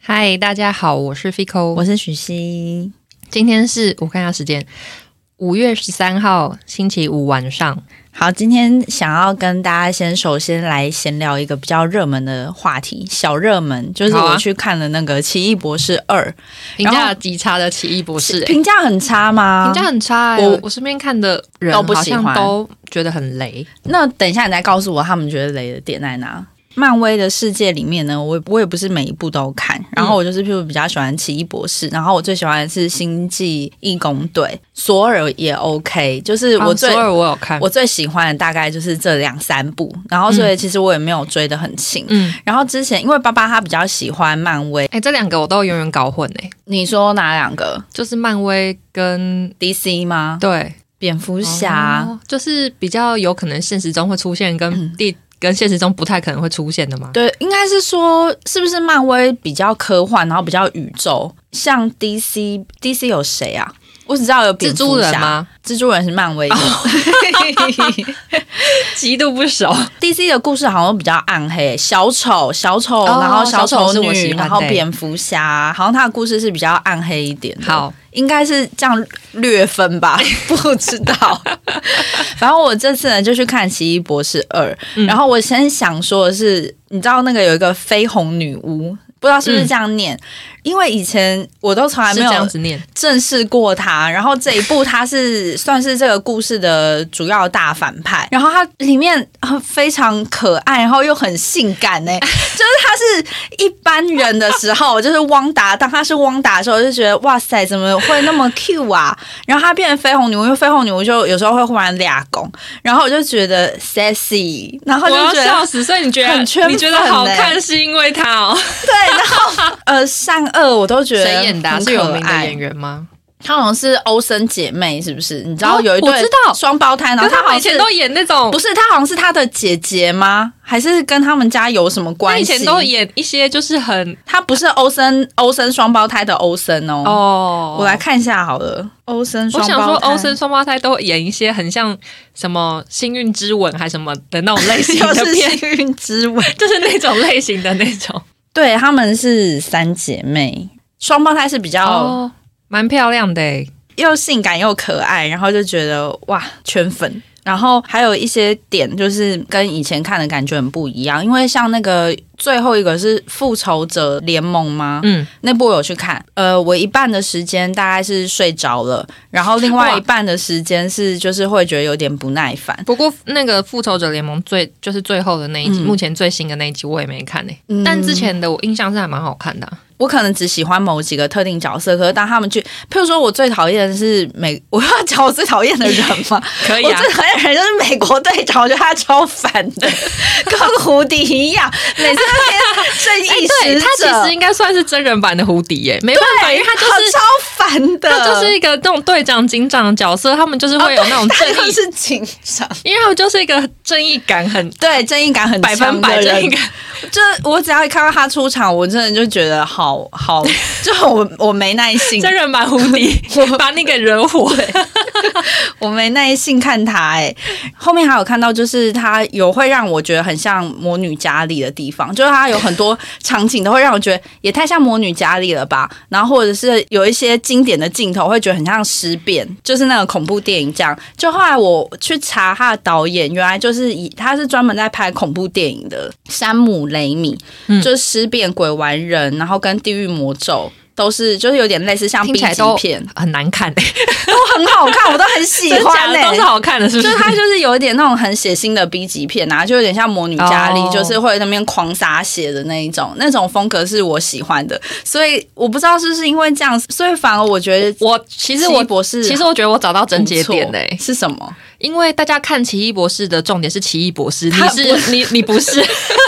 嗨，大家好，我是 Fico，我是许昕。今天是我看一下时间，五月十三号星期五晚上。好，今天想要跟大家先首先来闲聊一个比较热门的话题，小热门就是我去看了那个《奇异博士二》，评价极差的奇异博士、欸，评价很差吗？评价很差、欸。我我我身边看的人都不好喜欢像都觉得很雷。那等一下你再告诉我他们觉得雷的点在哪。漫威的世界里面呢，我我也不是每一部都看，然后我就是譬如比较喜欢奇异博士，然后我最喜欢的是星际义工队，索尔也 OK，就是我索尔我有看，我最喜欢的大概就是这两三部，然后所以其实我也没有追得很勤。嗯，然后之前因为爸爸他比较喜欢漫威，哎、这两个我都永远搞混哎、你说哪两个？就是漫威跟？DC 吗？对。蝙蝠侠、哦就是比较有可能现实中会出现，跟地、跟现实中不太可能会出现的吗。对，应该是说是不是漫威比较科幻，然后比较宇宙？像 DC，DC 有谁啊？我只知道有蜘蛛人？吗？蜘蛛人是漫威的。极度不熟。DC 的故事好像比较暗黑，小丑、小丑，哦然后小丑小丑是我喜女，然后蝙蝠侠，好像他的故事是比较暗黑一点的。好，应该是这样略分吧，不知道。然后我这次呢就去看《奇异博士二》嗯然后我先想说的是，你知道那个有一个绯红女巫。不知道是不是这样念，因为以前我都从来没有这样子念。正视过他，然后这一部他是算是这个故事的主要大反派，然后他里面呃非常可爱，然后又很性感呢、就是他是一般人的时候，就是汪达，当他是汪达的时候，我就觉得哇塞，怎么会那么 Q 啊？然后他变成绯红女巫，因为绯红女巫就有时候会忽然俩攻，然后我就觉得 sexy，然后就觉得笑死！所以你觉得很圈你觉得好看是因为他哦？对，然后呃善恶我都觉得谁演的啊、很是有名的演员吗？她好像是欧森姐妹，是不是？你知道哦有一对双胞胎，然后她好像以前都演那种，不是她好像是她的姐姐吗？还是跟他们家有什么他关系？以前都演一些就是很她不是欧森欧森双胞胎的欧森哦。哦我来看一下好了，欧森我想双胞胎。说，欧森双胞胎都演一些很像什么《幸运之吻》还什么的那种类型的 片，幸运之吻，就是那种类型的那种。对，她们是三姐妹，双胞胎是比较哦，蛮漂亮的诶。又性感又可爱，然后就觉得哇圈粉。然后还有一些点就是跟以前看的感觉很不一样，因为像那个最后一个是复仇者联盟吗？嗯，那部我有去看，呃，我一半的时间大概是睡着了，然后另外一半的时间是就是会觉得有点不耐烦。不过那个《复仇者联盟》最就是最后的那一集，嗯目前最新的那一集我也没看呢、嗯但之前的我印象是还蛮好看的啊、我可能只喜欢某几个特定角色，可是当他们去，譬如说我最讨厌的是美，我要讲我最讨厌的人吗？可以啊我最讨厌的人就是美国队长，我觉得他超烦的，跟胡迪一样，每次 正义哎对使者，他其实应该算是真人版的胡迪耶、没办法，因为他就是超烦的，他就是一个那种队长、警长的角色，他们就是会有那种正义，是警长，因为他们就是一个正义感很对正义感很百分百正义人。感。就我只要一看到他出场，我真的就觉得好好，就我我没耐心，真人版胡迪我把你给惹火，我没耐心看他哎、后面还有看到就是他有会让我觉得很像魔女家里的地方，就是它有很多场景都会让我觉得也太像魔女佳丽了吧，然后或者是有一些经典的镜头会觉得很像尸变，就是那个恐怖电影这样。就后来我去查他的导演，原来就是以他是专门在拍恐怖电影的山姆雷米，嗯就是尸变鬼玩人，然后跟地狱魔咒。都是就是有点类似像 B 级片，很难看、欸，都很好看，我都很喜欢 都是好看的，是不是？就是是它就是有一点那种很血腥的 B 级片啊，就有点像魔女佳丽哦就是会在那边狂撒血的那一种，那种风格是我喜欢的。所以我不知道是不是因为这样，所以反而我觉得我其实我博士其实我觉得我找到症结点嘞、是什么？因为大家看奇异博士的重点是奇异博士，你他是你你不是，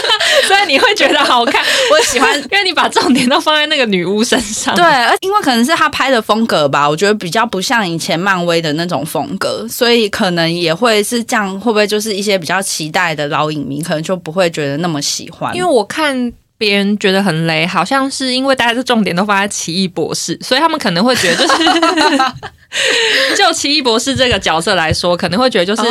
所以你会觉得好看。我喜欢因为你把重点都放在那个女巫身上。对，而因为可能是他拍的风格吧，我觉得比较不像以前漫威的那种风格，所以可能也会是这样。会不会就是一些比较期待的老影迷，可能就不会觉得那么喜欢？因为我看别人觉得很雷，好像是因为大家的重点都放在奇异博士，所以他们可能会觉得就是。就奇异博士这个角色来说，可能会觉得就是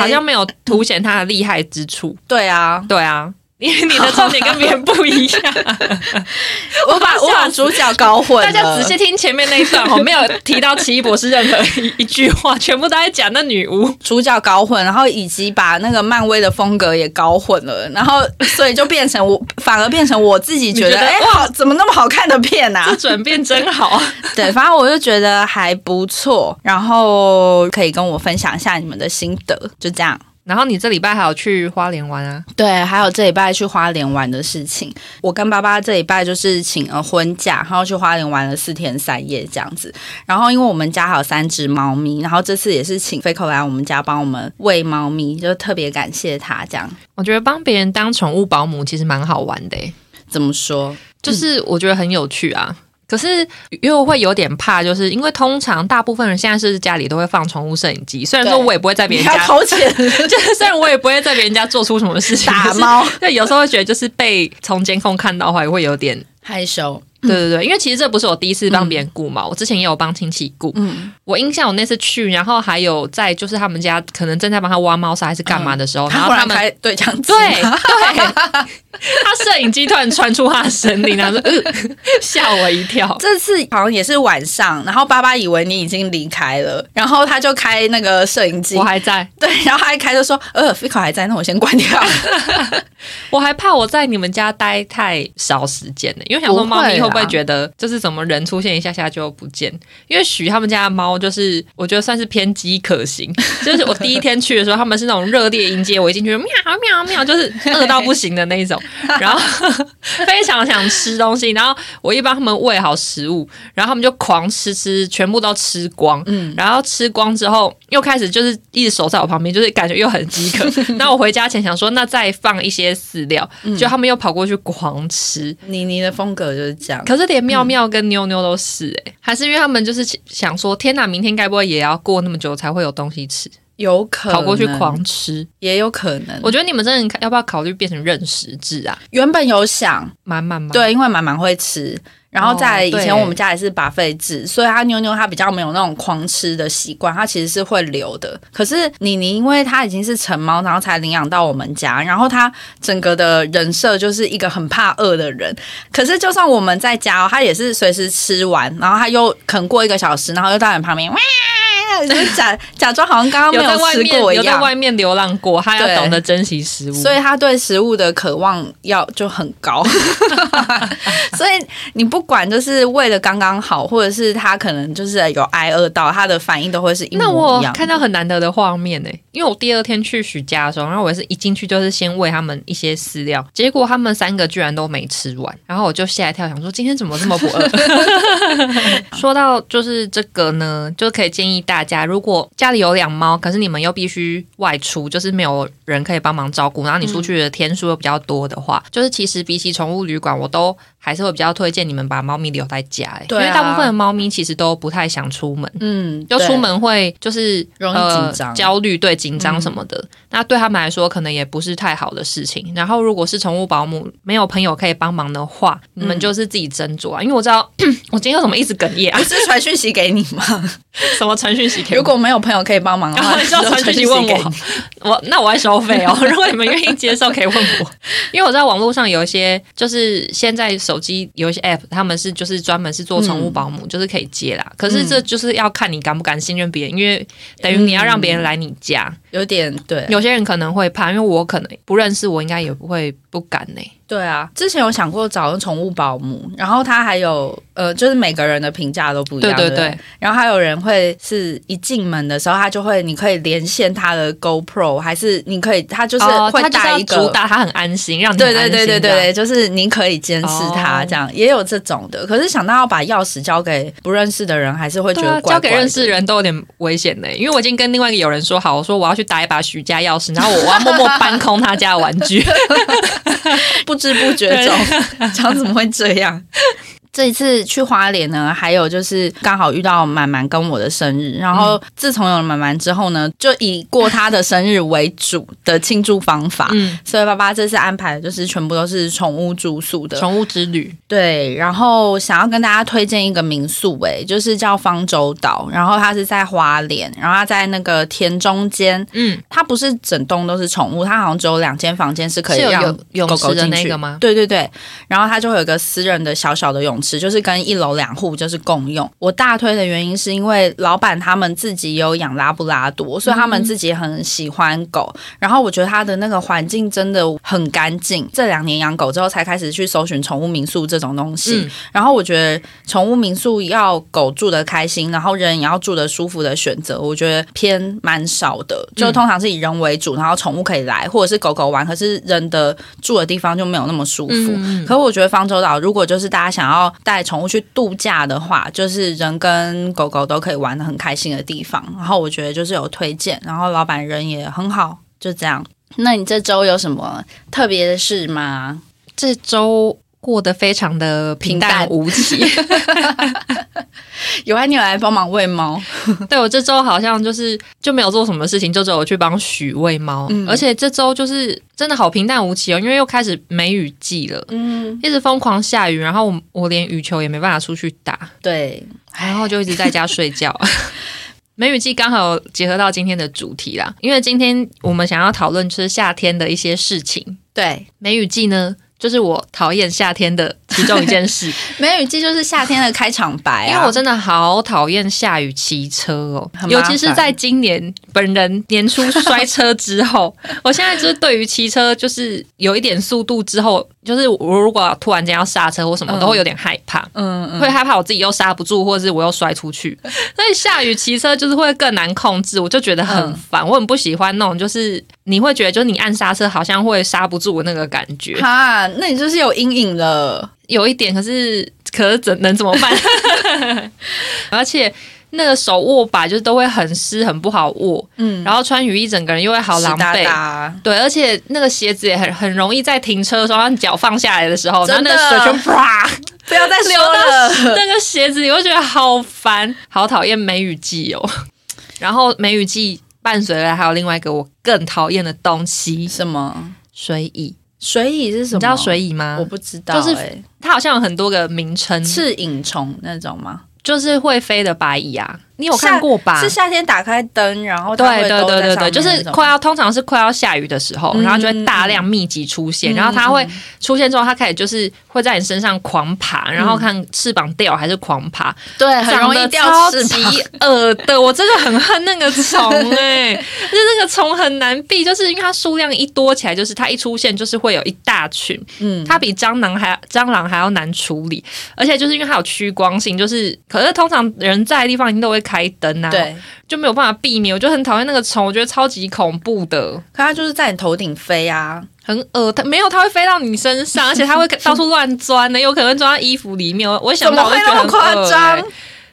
好像没有凸显他的厉害之处。对啊，对啊，你你的重点跟别人不一样。我把我把主角搞混。大家仔细听前面那一段我，没有提到奇异博士任何一一句话，全部都在讲那女巫。主角搞混，然后以及把那个漫威的风格也搞混了，然后所以就变成我 反而变成我自己觉得，你觉得哎、好，怎么那么好看的片啊这？转变真好。对，反正我就觉得还不错，然后可以跟我分享一下你们的心得，就这样。然后你这礼拜还有去花莲玩啊？对，还有这礼拜去花莲玩的事情，我跟爸爸这礼拜就是请了婚假，然后去花莲玩了四天三夜这样子。然后因为我们家还有三只猫咪，然后这次也是请飞口来我们家帮我们喂猫咪，就特别感谢他。这样我觉得帮别人当宠物保姆其实蛮好玩的欸，怎么说？就是我觉得很有趣啊。可是又会有点怕，就是因为通常大部分人现在是家里都会放宠物摄影机，虽然说我也不会在别人家，偷钱 就是虽然我也不会在别人家做出什么事情，打猫，对，有时候会觉得就是被从监控看到的话，也会有点。害羞。对对对，因为其实这不是我第一次帮别人顾猫，我之前也有帮亲戚雇。嗯，我印象我那次去，然后还有在就是他们家可能正在帮他挖猫砂还是干嘛的时候，然后他们对讲机对吗对，他摄影机突然传出他的声音，然后说、呃、吓我一跳。这次好像也是晚上，然后爸爸以为你已经离开了，然后他就开那个摄影机。我，还在，对，然后他一开就说：“呃，菲考还在，那我先关掉。我还怕我在你们家待太少时间呢，因为想说猫咪会不会觉得就是怎么人出现一下下就不见？因为许他们家的猫就是我觉得算是偏饥渴型，就是我第一天去的时候，他们是那种热烈迎接我一进去喵喵喵，就是饿到不行的那一种，然后非常想吃东西，然后我一帮他们喂好食物，然后他们就狂吃吃，全部都吃光，嗯然后吃光之后又开始就是一直守在我旁边，就是感觉又很饥渴。那我回家前想说，那再放一些饲料，就他们又跑过去狂吃。”妮妮的风格就是这样。可是连妙妙跟妞妞都是哎、还是因为他们就是想说，天哪，明天该不会也要过那么久才会有东西吃，有可能跑过去狂吃？也有可能。我觉得你们真的要不要考虑变成认食制啊？原本有想，满满吗？，对，因为满满会吃，然后在以前我们家也是把废制，所以他妞妞她比较没有那种狂吃的习惯，她其实是会留的。可是妮妮因为她已经是成猫，然后才领养到我们家，然后她整个的人设就是一个很怕饿的人。可是就算我们在家、哦，她也是随时吃完，然后她又啃过一个小时，然后又到你旁边哇。就是假 假装好像刚刚没有吃面有在过一样，外面流浪过，他要懂得珍惜食物。所以他对食物的渴望要就很高，所以你不管就是为了刚刚好，或者是他可能就是有挨饿到，他的反应都会是一那我模一样。看到很难得的画面呢、因为我第二天去许家的时候，然后我也是一进去就是先喂他们一些饲料，结果他们三个居然都没吃完，然后我就吓一跳，想说今天怎么这么不饿？说到就是这个呢，就可以建议大家，如果家里有养猫，可是你们又必须外出，就是没有人可以帮忙照顾，然后你出去的天数又比较多的话，就是其实比起宠物旅馆，我都还是会比较推荐你们把猫咪留在家、欸，对啊。因为大部分的猫咪其实都不太想出门。嗯，就出门会就是容易呃紧张嗯焦虑，对紧张什么的，那对他们来说可能也不是太好的事情。然后如果是宠物保姆没有朋友可以帮忙的话，你们就是自己斟酌啊。因为我知道 我今天为什么一直哽咽啊？不，是传讯息给你吗？什么传讯息如果没有朋友可以帮忙的话，你就要传讯息问我，我那我会收费哦。如果你们愿意接受，可以问我，因为我知道网络上有一些，就是现在手机有一些 app，他们是就是专门是做宠物保姆，就是可以接啦。可是这就是要看你敢不敢信任别人，因为等于你要让别人来你家，有点对。有些人可能会怕，因为我可能不认识，我应该也不会不敢呢、对啊，之前有想过找宠物保姆，然后他还有呃，就是每个人的评价都不一样，对对对对，然后还有人会是一进门的时候，他就会你可以连线他的 GoPro，还是你可以他就是哦，会带一个。主打他很安心，让你对对对对对就是你可以监视他哦这样，也有这种的。可是想到要把钥匙交给不认识的人，还是会觉得交给认识的人都有点危险的，因为我已经跟另外一个友人说好，我说我要去打一把许家钥匙，然后我我要默默搬空他家的玩具。不知不觉中，这样怎么会这样？这一次去花莲呢，还有就是刚好遇到满满跟我的生日，然后自从有了满满之后呢，就以过他的生日为主的庆祝方法。嗯，所以爸爸这次安排的就是全部都是宠物住宿的，宠物之旅，对。然后想要跟大家推荐一个民宿，哎，就是叫方舟岛，然后它是在花莲，然后它在那个田中间，嗯，它不是整栋都是宠物，它好像只有两间房间是可以让狗狗进去那个吗？对对对，然后它就会有一个私人的小小的泳池，就是跟一楼两户就是共用。我大推的原因是因为老板他们自己有养拉布拉多，所以他们自己很喜欢狗。然后我觉得它的那个环境真的很干净。这两年养狗之后，才开始去搜寻宠物民宿这种东西。嗯然后我觉得宠物民宿要狗住的开心，然后人也要住的舒服的选择，我觉得偏蛮少的。就通常是以人为主，然后宠物可以来，或者是狗狗玩，可是人的住的地方就没有那么舒服。嗯可我觉得方舟岛，如果就是大家想要带宠物去度假的话，就是人跟狗狗都可以玩的很开心的地方。然后我觉得就是有推荐，然后老板人也很好，就这样。那你这周有什么特别的事吗？这周过得非常的平淡无奇。有啊，你有来帮忙喂猫？对我这周好像就是就没有做什么事情，就只有去帮许喂猫。嗯而且这周就是真的好平淡无奇哦，因为又开始梅雨季了，嗯，一直疯狂下雨，然后我我连羽球也没办法出去打，对，然后就一直在家睡觉。梅雨季刚好结合到今天的主题啦，因为今天我们想要讨论就是夏天的一些事情。对，梅雨季呢，就是我讨厌夏天的其中一件事，梅雨季就是夏天的开场白啊。因为我真的好讨厌下雨骑车哦尤其是在今年本人年初摔车之后，我现在就是对于骑车就是有一点速度之后，就是我如果突然间要刹车或什么，嗯都会有点害怕。嗯嗯，会害怕我自己又刹不住，或者是我又摔出去，所以下雨骑车就是会更难控制，我就觉得很嗯烦。我很不喜欢那种，就是你会觉得，就是你按刹车好像会刹不住那个感觉，哈，那你就是有阴影了。有一点，可是可是怎能怎么办？而且那个手握把就是都会很湿，很不好握，嗯，然后穿雨衣整个人又会好狼狈。对，而且那个鞋子也很很容易在停车的时候，让脚放下来的时候，然后那个水就啪 不要再流。到那个鞋子里，我就觉得好烦，好讨厌梅雨季哦。然后梅雨季伴随了还有另外一个我更讨厌的东西什么？——水蚁。水蚁是什么？你知道水蚁吗？我不知道、就是欸它好像有很多个名称，赤影虫那种吗？就是会飞的白蚁啊。你有看过吧？是夏天打开灯，然后对对对对对，就是快要通常是快要下雨的时候，嗯然后就会大量密集出现，嗯然后它会出现之后，它开始就是会在你身上狂爬，然后看翅膀掉还是狂爬，对，很容易掉超翅膀。级 恶的。我真的很恨那个虫哎、就是那个虫很难避，就是因为它数量一多起来，就是它一出现就是会有一大群，嗯，它比蟑螂还蟑螂还要难处理，而且就是因为它有趋光性，就是可是通常人在的地方一定都会开灯啊，，对，就没有办法避免。我就很讨厌那个虫，我觉得超级恐怖的，可它就是在你头顶飞啊。很恶。它没有，它会飞到你身上，而且它会 到处乱钻的，有可能钻到衣服里面。我我想到我就觉得很怎么会那么夸张欸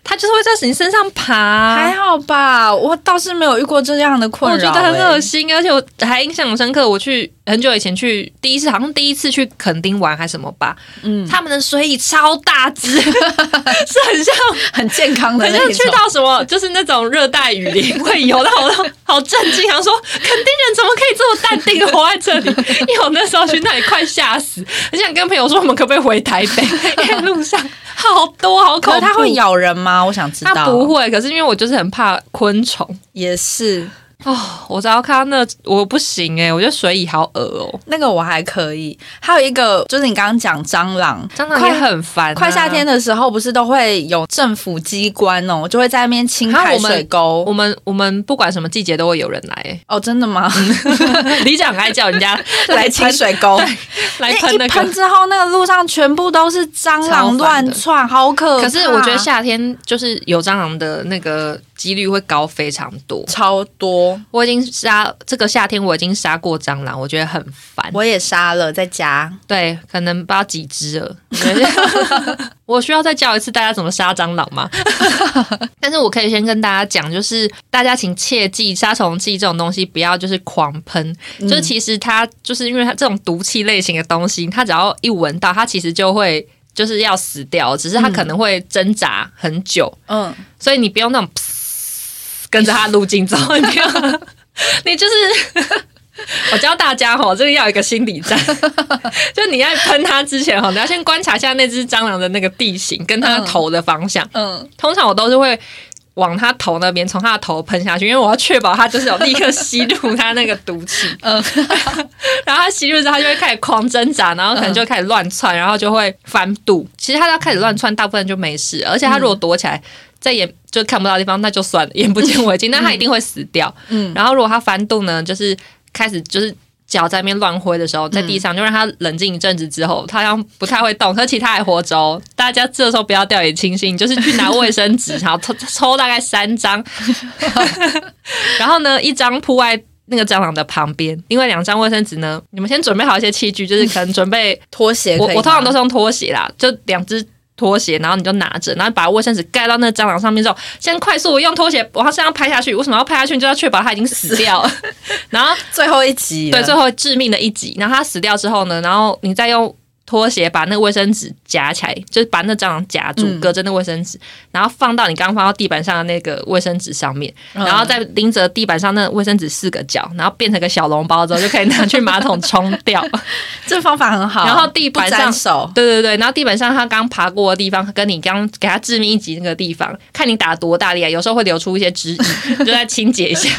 它就是会在你身上爬，还好吧，我倒是没有遇过这样的困扰、我觉得很欸恶心，而且我还印象很深刻。我去很久以前去第一次，好像第一次去垦丁玩还是什么吧，嗯，他们的水蚁超大只，是很像很健康的很。像去到什么就是那种热带雨林会游到我都好震惊，想说垦丁人怎么可以这么淡定的活在这里？因为我那时候去那里快吓死，很想跟朋友说我们可不可以回台北，因为路上 好多好恐怖。它会咬人吗？我想知道。它不会，可是因为我就是很怕昆虫。也是哦，我只要看到那我不行哎、我觉得水蚁好恶哦、那个我还可以。还有一个就是你刚刚讲蟑螂，蟑螂也快很烦、啊。快夏天的时候，不是都会有政府机关哦，就会在那边清排水沟。我们我们不管什么季节都会有人来、欸，哦，真的吗？李长爱叫人家 来清水沟，来喷那个。一喷之后，那个路上全部都是蟑螂乱窜，好可怕。可是我觉得夏天就是有蟑螂的那个几率会高非常多。超多，我已经杀这个夏天我已经杀过蟑螂，我觉得很烦。我也杀了，在家。对，可能不知道几只了。我需要再教一次大家怎么杀蟑螂吗？但是我可以先跟大家讲，就是大家请切记，杀虫剂这种东西不要就是狂喷，嗯就是其实它就是因为它这种毒气类型的东西，它只要一闻到，它其实就会。就是要死掉，只是它可能会挣扎很久，嗯，所以你不用那种跟着他路径走，你不要，你就是。我教大家哈，这个要有一个心理战，就你在喷它之前哈，你要先观察一下那只蟑螂的那个地形跟它头的方向。嗯，通常我都是会往它头那边，从它的头喷下去，因为我要确保它就是有立刻吸入它那个毒气。嗯，然后它吸入之后，它就会开始狂挣扎，然后可能就开始乱窜，然后就会翻肚。其实它要开始乱窜，大部分就没事，而且它如果躲起来。在眼就看不到的地方，那就算了，眼不见为净。那它一定会死掉。嗯，然后如果它翻肚呢，就是开始就是脚在那边乱挥的时候，在地上就让它冷静一阵子之后，它好像不太会动，可其他还活着。哦大家这时候不要掉以轻心，就是去拿卫生纸，然后抽抽大概三张，然后呢，一张铺在那个蟑螂的旁边，另外两张卫生纸呢，你们先准备好一些器具，就是可能准备拖鞋。我我通常都是用拖鞋啦，就两只。拖鞋，然后你就拿着，然后把卫生纸盖到那蟑螂上面之后，先快速用拖鞋往它身上拍下去。为什么要拍下去？你就要确保它已经死掉了。然 后最后一集，对，最后致命的一集。然后它死掉之后呢，然后你再用。拖鞋把那个卫生纸夹起来，就是把那蟑螂夹住，隔着那卫生纸，然后放到你刚刚放到地板上的那个卫生纸上面，然后再拎着地板上那卫生纸四个角，然后变成个小笼包之后，就可以拿去马桶冲掉。这方法很好。然后地板上手，对对对，然后地板上他刚爬过的地方，跟你刚给它致命一击那个地方，看你打多大力啊，有时候会流出一些汁液，就再清洁一下，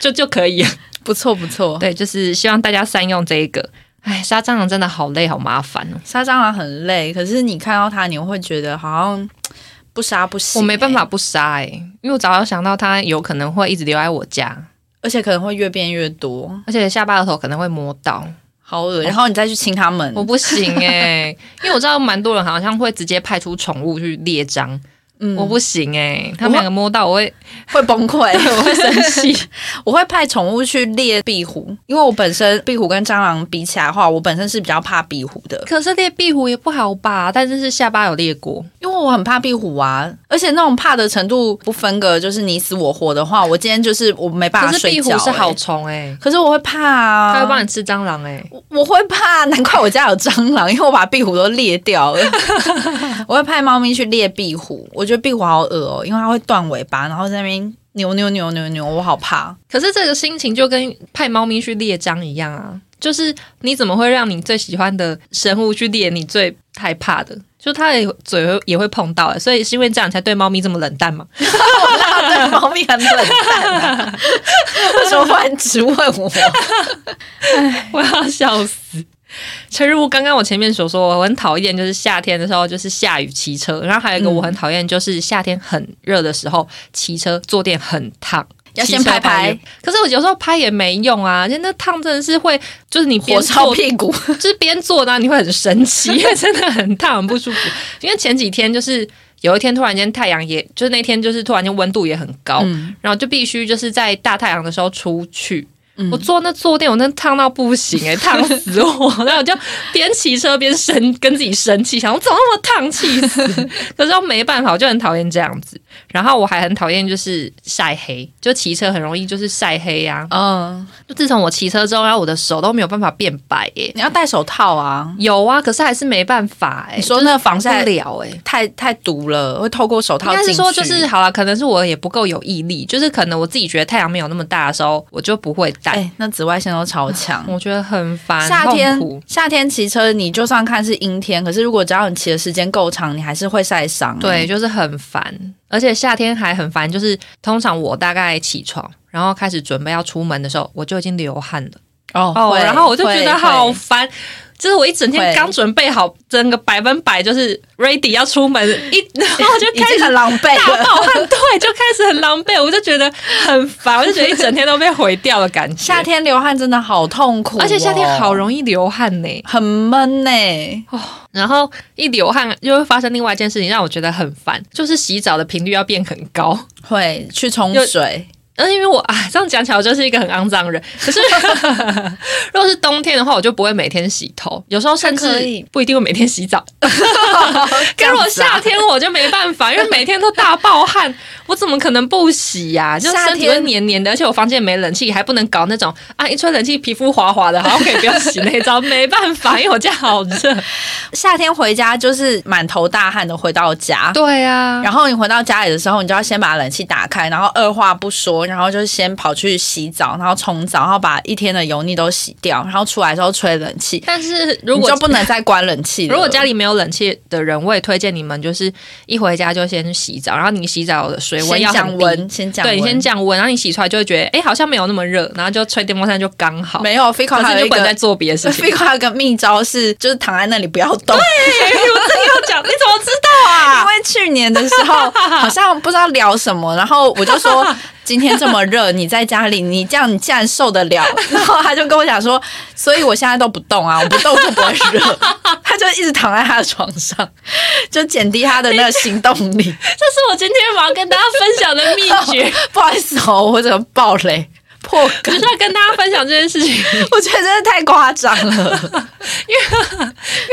就就可以。不错不错，对，就是希望大家善用这一个。哎，杀蟑螂真的好累，好麻烦哦！杀蟑螂很累，可是你看到它，你会觉得好像不杀不行。我没办法不杀哎，因为我早上想到它有可能会一直留在我家，而且可能会越变越多，而且下巴的头可能会摸到，好恶然后你再去亲它们，我不行哎，因为我知道蛮多人好像会直接派出宠物去猎蟑。我不行哎，他们两个摸到我会会崩溃，我会生气。我会派宠物去猎壁虎，因为我本身壁虎跟蟑螂比起来的话，我本身是比较怕壁虎的。可是猎壁虎也不好吧？但是是下巴有猎过，因为我很怕壁虎啊。而且那种怕的程度不分个就是你死我活的话，我今天就是我没办法睡觉。可是壁虎是好虫哎，可是我会怕啊，它会帮你吃蟑螂哎，我会怕，难怪我家有蟑螂，因为我把壁虎都猎掉了。我会派猫咪去猎壁虎，我觉得壁虎好恶。哦，因为它会断尾巴，然后在那边扭扭扭扭扭，我好怕。可是这个心情就跟派猫咪去猎章一样啊，就是你怎么会让你最喜欢的生物去猎你最害怕的？就它也嘴也会碰到，所以是因为这样才对猫咪这么冷淡吗？对猫咪很冷淡，为什么忽然直问我？我要笑死。陈如刚刚我前面所说，我很讨厌就是夏天的时候就是下雨骑车，然后还有一个我很讨厌就是夏天很热的时候骑车坐垫很烫，要先拍拍。可是我有时候拍也没用啊，就那烫真的是会，就是你边烧屁股，就是边坐呢你会很神奇，因为真的很烫很不舒服。因为前几天就是有一天突然间太阳也，就是那天就是突然间温度也很高，然后就必须就是在大太阳的时候出去。我坐那坐垫，我那烫到不行哎，烫死我！然后我就边骑车边生跟自己生气，想我怎么那么烫，气死！可是又没办法，我就很讨厌这样子。然后我还很讨厌就是晒黑，就骑车很容易就是晒黑呀。嗯，就自从我骑车之后，然后我的手都没有办法变白哎。你要戴手套啊？有啊，可是还是没办法哎。你说那个防晒了哎，太太毒了，会透过手套。应该是说就是好了，可能是我也不够有毅力，就是可能我自己觉得太阳没有那么大的时候，我就不会。哎，那紫外线都超强，我觉得很烦。夏天夏天骑车，你就算看是阴天，可是如果只要你骑的时间够长，你还是会晒伤。对，就是很烦。而且夏天还很烦，就是通常我大概起床，然后开始准备要出门的时候，我就已经流汗了。哦，然后我就觉得好烦。就是我一整天刚准备好，整个百分百就是 ready 要出门，一 然后就开始很狼狈，大冒汗，对，就开始很狼狈，我就觉得很烦，我就觉得一整天都被毁掉的感觉。夏天流汗真的好痛苦，而且夏天好容易流汗呢，很闷呢。哦，然后一流汗又会发生另外一件事情，让我觉得很烦，就是洗澡的频率要变很高，会去冲水。而且因为我啊，这样讲起来我就是一个很肮脏的人。可是 如果是冬天的话，我就不会每天洗头，有时候甚至不一定会每天洗澡。这可如果样子啊夏天我就没办法，因为每天都大爆汗，我怎么可能不洗呀、就夏身体会黏黏的，而且我房间没冷气，还不能搞那种啊一吹冷气皮肤滑滑的，好像可以不要洗那一招，没办法，因为我家好热。夏天回家就是满头大汗的回到家。对啊，然后你回到家里的时候，你就要先把冷气打开，然后二话不说，然后就先跑去洗澡，然后冲澡，然后把一天的油腻都洗掉，然后出来之后吹冷气，但是如果就不能再关冷气。如果家里没有冷气的人，我也推荐你们就是一回家就先洗澡，然后你洗澡的水温要。降温，先降温，对你先降温，然后你洗出来就会觉得，哎，好像没有那么热，然后就吹电风扇就刚好。没有 Fico 可还有一个是就不能再做别的事情。Fico 还有个秘招是，就是躺在那里不要动。对我这个要讲，你怎么知道啊？因为去年的时候好像不知道聊什么，然后我就说今天这么热，你在家里，你这样你竟然受得了？然后他就跟我讲说，所以我现在都不动啊，我不动就不会热。他就一直躺在他的床上，就减低他的那个行动力。这是我今天我要跟大家分享的秘诀，不好意思哦，我怎么爆雷破梗就？是要跟大家分享这件事情。我觉得真的太夸张了。因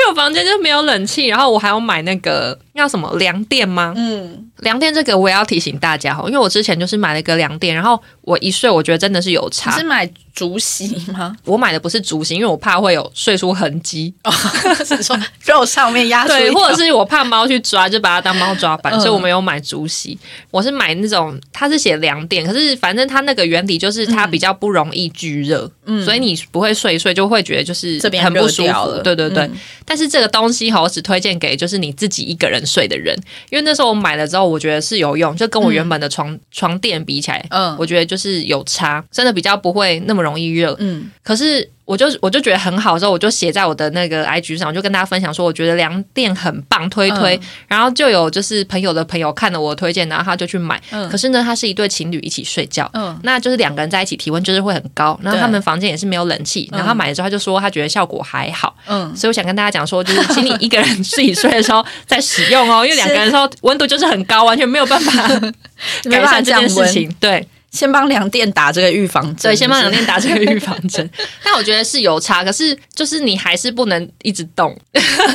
为我房间就没有冷气，然后我还要买那个叫什么凉垫吗？嗯，凉垫这个我也要提醒大家哈，因为我之前就是买了一个凉垫，然后我一睡，我觉得真的是有差你差是。买竹席吗？我买的不是竹席，因为我怕会有睡出痕迹，是说肉上面压出对，或者是我怕猫去抓，就把它当猫抓板，嗯所以我没有买竹席。我是买那种，它是写凉垫，可是反正它那个原理就是它比较不容易聚热，嗯所以你不会睡一睡就会觉得就是这边很不舒服。了对对对，嗯但是这个东西哈，我只推荐给就是你自己一个人睡的人，因为那时候我买了之后，我觉得是有用，就跟我原本的床、床垫比起来，嗯。我觉得就是有差，真的比较不会那么容易热。嗯。可是我就我就觉得很好，之后我就写在我的那个 IG 上，我就跟大家分享说，我觉得凉垫很棒，推推。嗯然后就有就是朋友的朋友看了我推荐，然后他就去买。嗯可是呢，他是一对情侣一起睡觉。嗯那就是两个人在一起，体温就是会很高，然后他们房间也是没有冷气，然后他买了之后他就说他觉得效果还好，嗯，所以我想跟大家讲说，就是请你一个人自己睡的时候再使用哦，因为两个人的时候温度就是很高，完全没有办法 改善这。件事情。对，先帮凉垫打这个预防针，对，先帮是不是两店打这个预防针。但我觉得是有差，可是就是你还是不能一直动，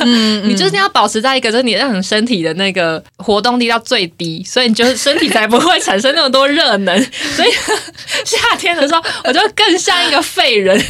嗯你就是要保持在一个就是你让你身体的那个活动力到最低，所以你就是身体才不会产生那么多热能。所以 夏天的时候，我就更像一个废人，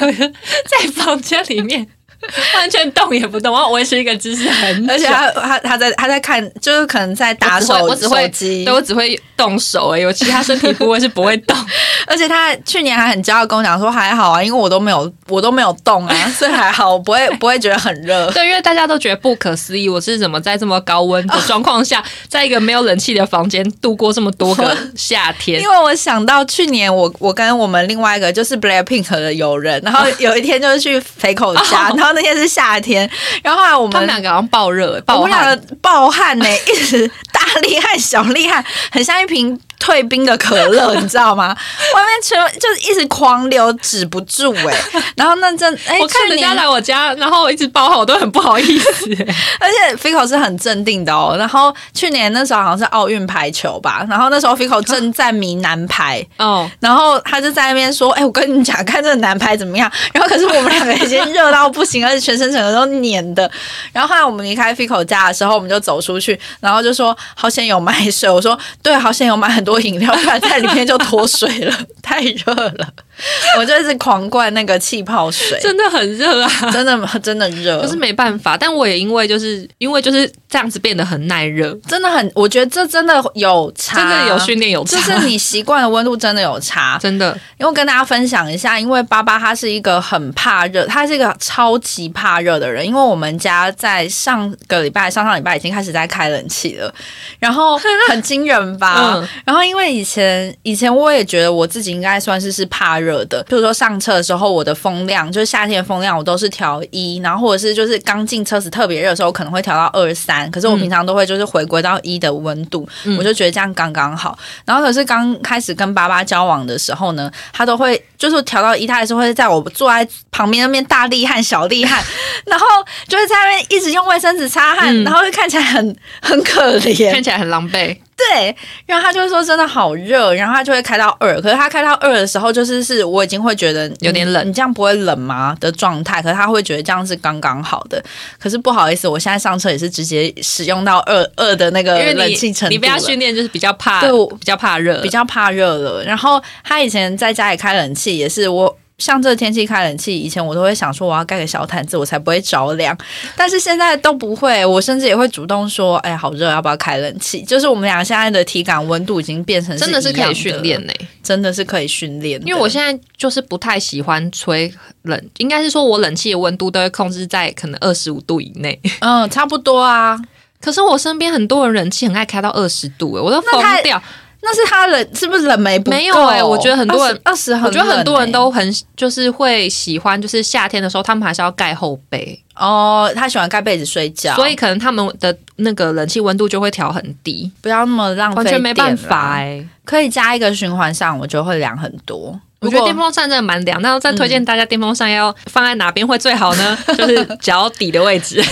有人在房间里面。完全动也不动，我要维持一个姿势很久，而且他他他在他在看，就是可能在打手我只会对，我只会动手而已，我其他身体部位是不会动。而且他去年还很骄傲跟我讲说还好啊，因为我都没有我都没有动啊，所以还好，我不会不会觉得很热。对，因为大家都觉得不可思议，我是怎么在这么高温的状况下，在一个没有冷气的房间度过这么多个夏天因？为我想到去年我我跟我们另外一个就是 Blackpink 的友人，然后有一天就是去肥口家，然后那天是夏天，然后后来我们他们两个好像爆热、我爆我，们两个暴汗呢、一直大厉害小厉害，很像一瓶退冰的可乐，你知道吗？外面全就是一直狂流，止不住哎、然后那阵哎，我看人家来我家，然后我一直包好，我都很不好意思、而且 Fico 是很镇定的哦。然后去年那时候好像是奥运排球吧，然后那时候 Fico 正在迷男排。哦，然后他就在那边说：“哎、我跟你讲，看这个男排怎么样？”然后可是我们两个已经热到不行，而且全身整个都黏的。然后后来我们离开 Fico 家的时候，我们就走出去，然后就说：“好险有买水。”我说：“对，好险有买很多饮料，不然在里面就脱水了，太热了。” 我就一直狂灌那个气泡水，真的很热啊。真的真的热，可是没办法，但我也因为就是因为就是这样子变得很耐热，真的很，我觉得这真的有差，真的有训练有差就，是你习惯的温度真的有差。真的因为跟大家分享一下，因为爸爸他是一个很怕热，他是一个超级怕热的人。因为我们家在上个礼拜、上上礼拜已经开始在开冷气了，然后很惊人吧？嗯然后因为以前以前我也觉得我自己应该算是是怕热的，比如说上车的时候，我的风量就是夏天的风量，我都是调一，然后或者是就是刚进车子特别热的时候，我可能会调到二三，可是我平常都会就是回归到一的温度，嗯我就觉得这样刚刚好。然后可是刚开始跟爸爸交往的时候呢，他都会就是调到一，他还是会在我坐在旁边那边大力汗、小厉汗，然后就是在那边一直用卫生纸擦汗，嗯然后会看起来很很可怜。看起来很狼狈。对对，然后他就会说真的好热，然后他就会开到二，可是他开到二的时候，就是是我已经会觉得有点冷你你这样不会冷吗的状态，可是他会觉得这样是刚刚好的。可是不好意思，我现在上车也是直接使用到二二的那个冷气程度你你被他训练就是比较怕，对我比较怕热，比较怕热了。然后他以前在家里开冷气也是我。像这个天气开冷气，以前我都会想说我要盖个小毯子，我才不会着凉。但是现在都不会，我甚至也会主动说：“哎，好热，要不要开冷气？”就是我们俩现在的体感温度已经变成真的是可以训练，呢。真的是可以训练。因为我现在就是不太喜欢吹冷，应该是说我冷气的温度都会控制在可能二十五度以内。嗯，差不多啊。可是我身边很多人冷气很爱开到二十度、欸，我都疯掉。那是他冷是不是冷没不够？没有欸我觉得很多人二十，我觉得很多人欸都很就是会喜欢，就是夏天的时候他们还是要盖厚被，哦，他喜欢盖被子睡觉，所以可能他们的那个冷气温度就会调很低，不要那么浪费，完全没办法哎、可以加一个循环扇，我觉得会凉很多。我觉得电风扇真的蛮凉，但是再推荐大家电风扇要放在哪边会最好呢？就是脚底的位置。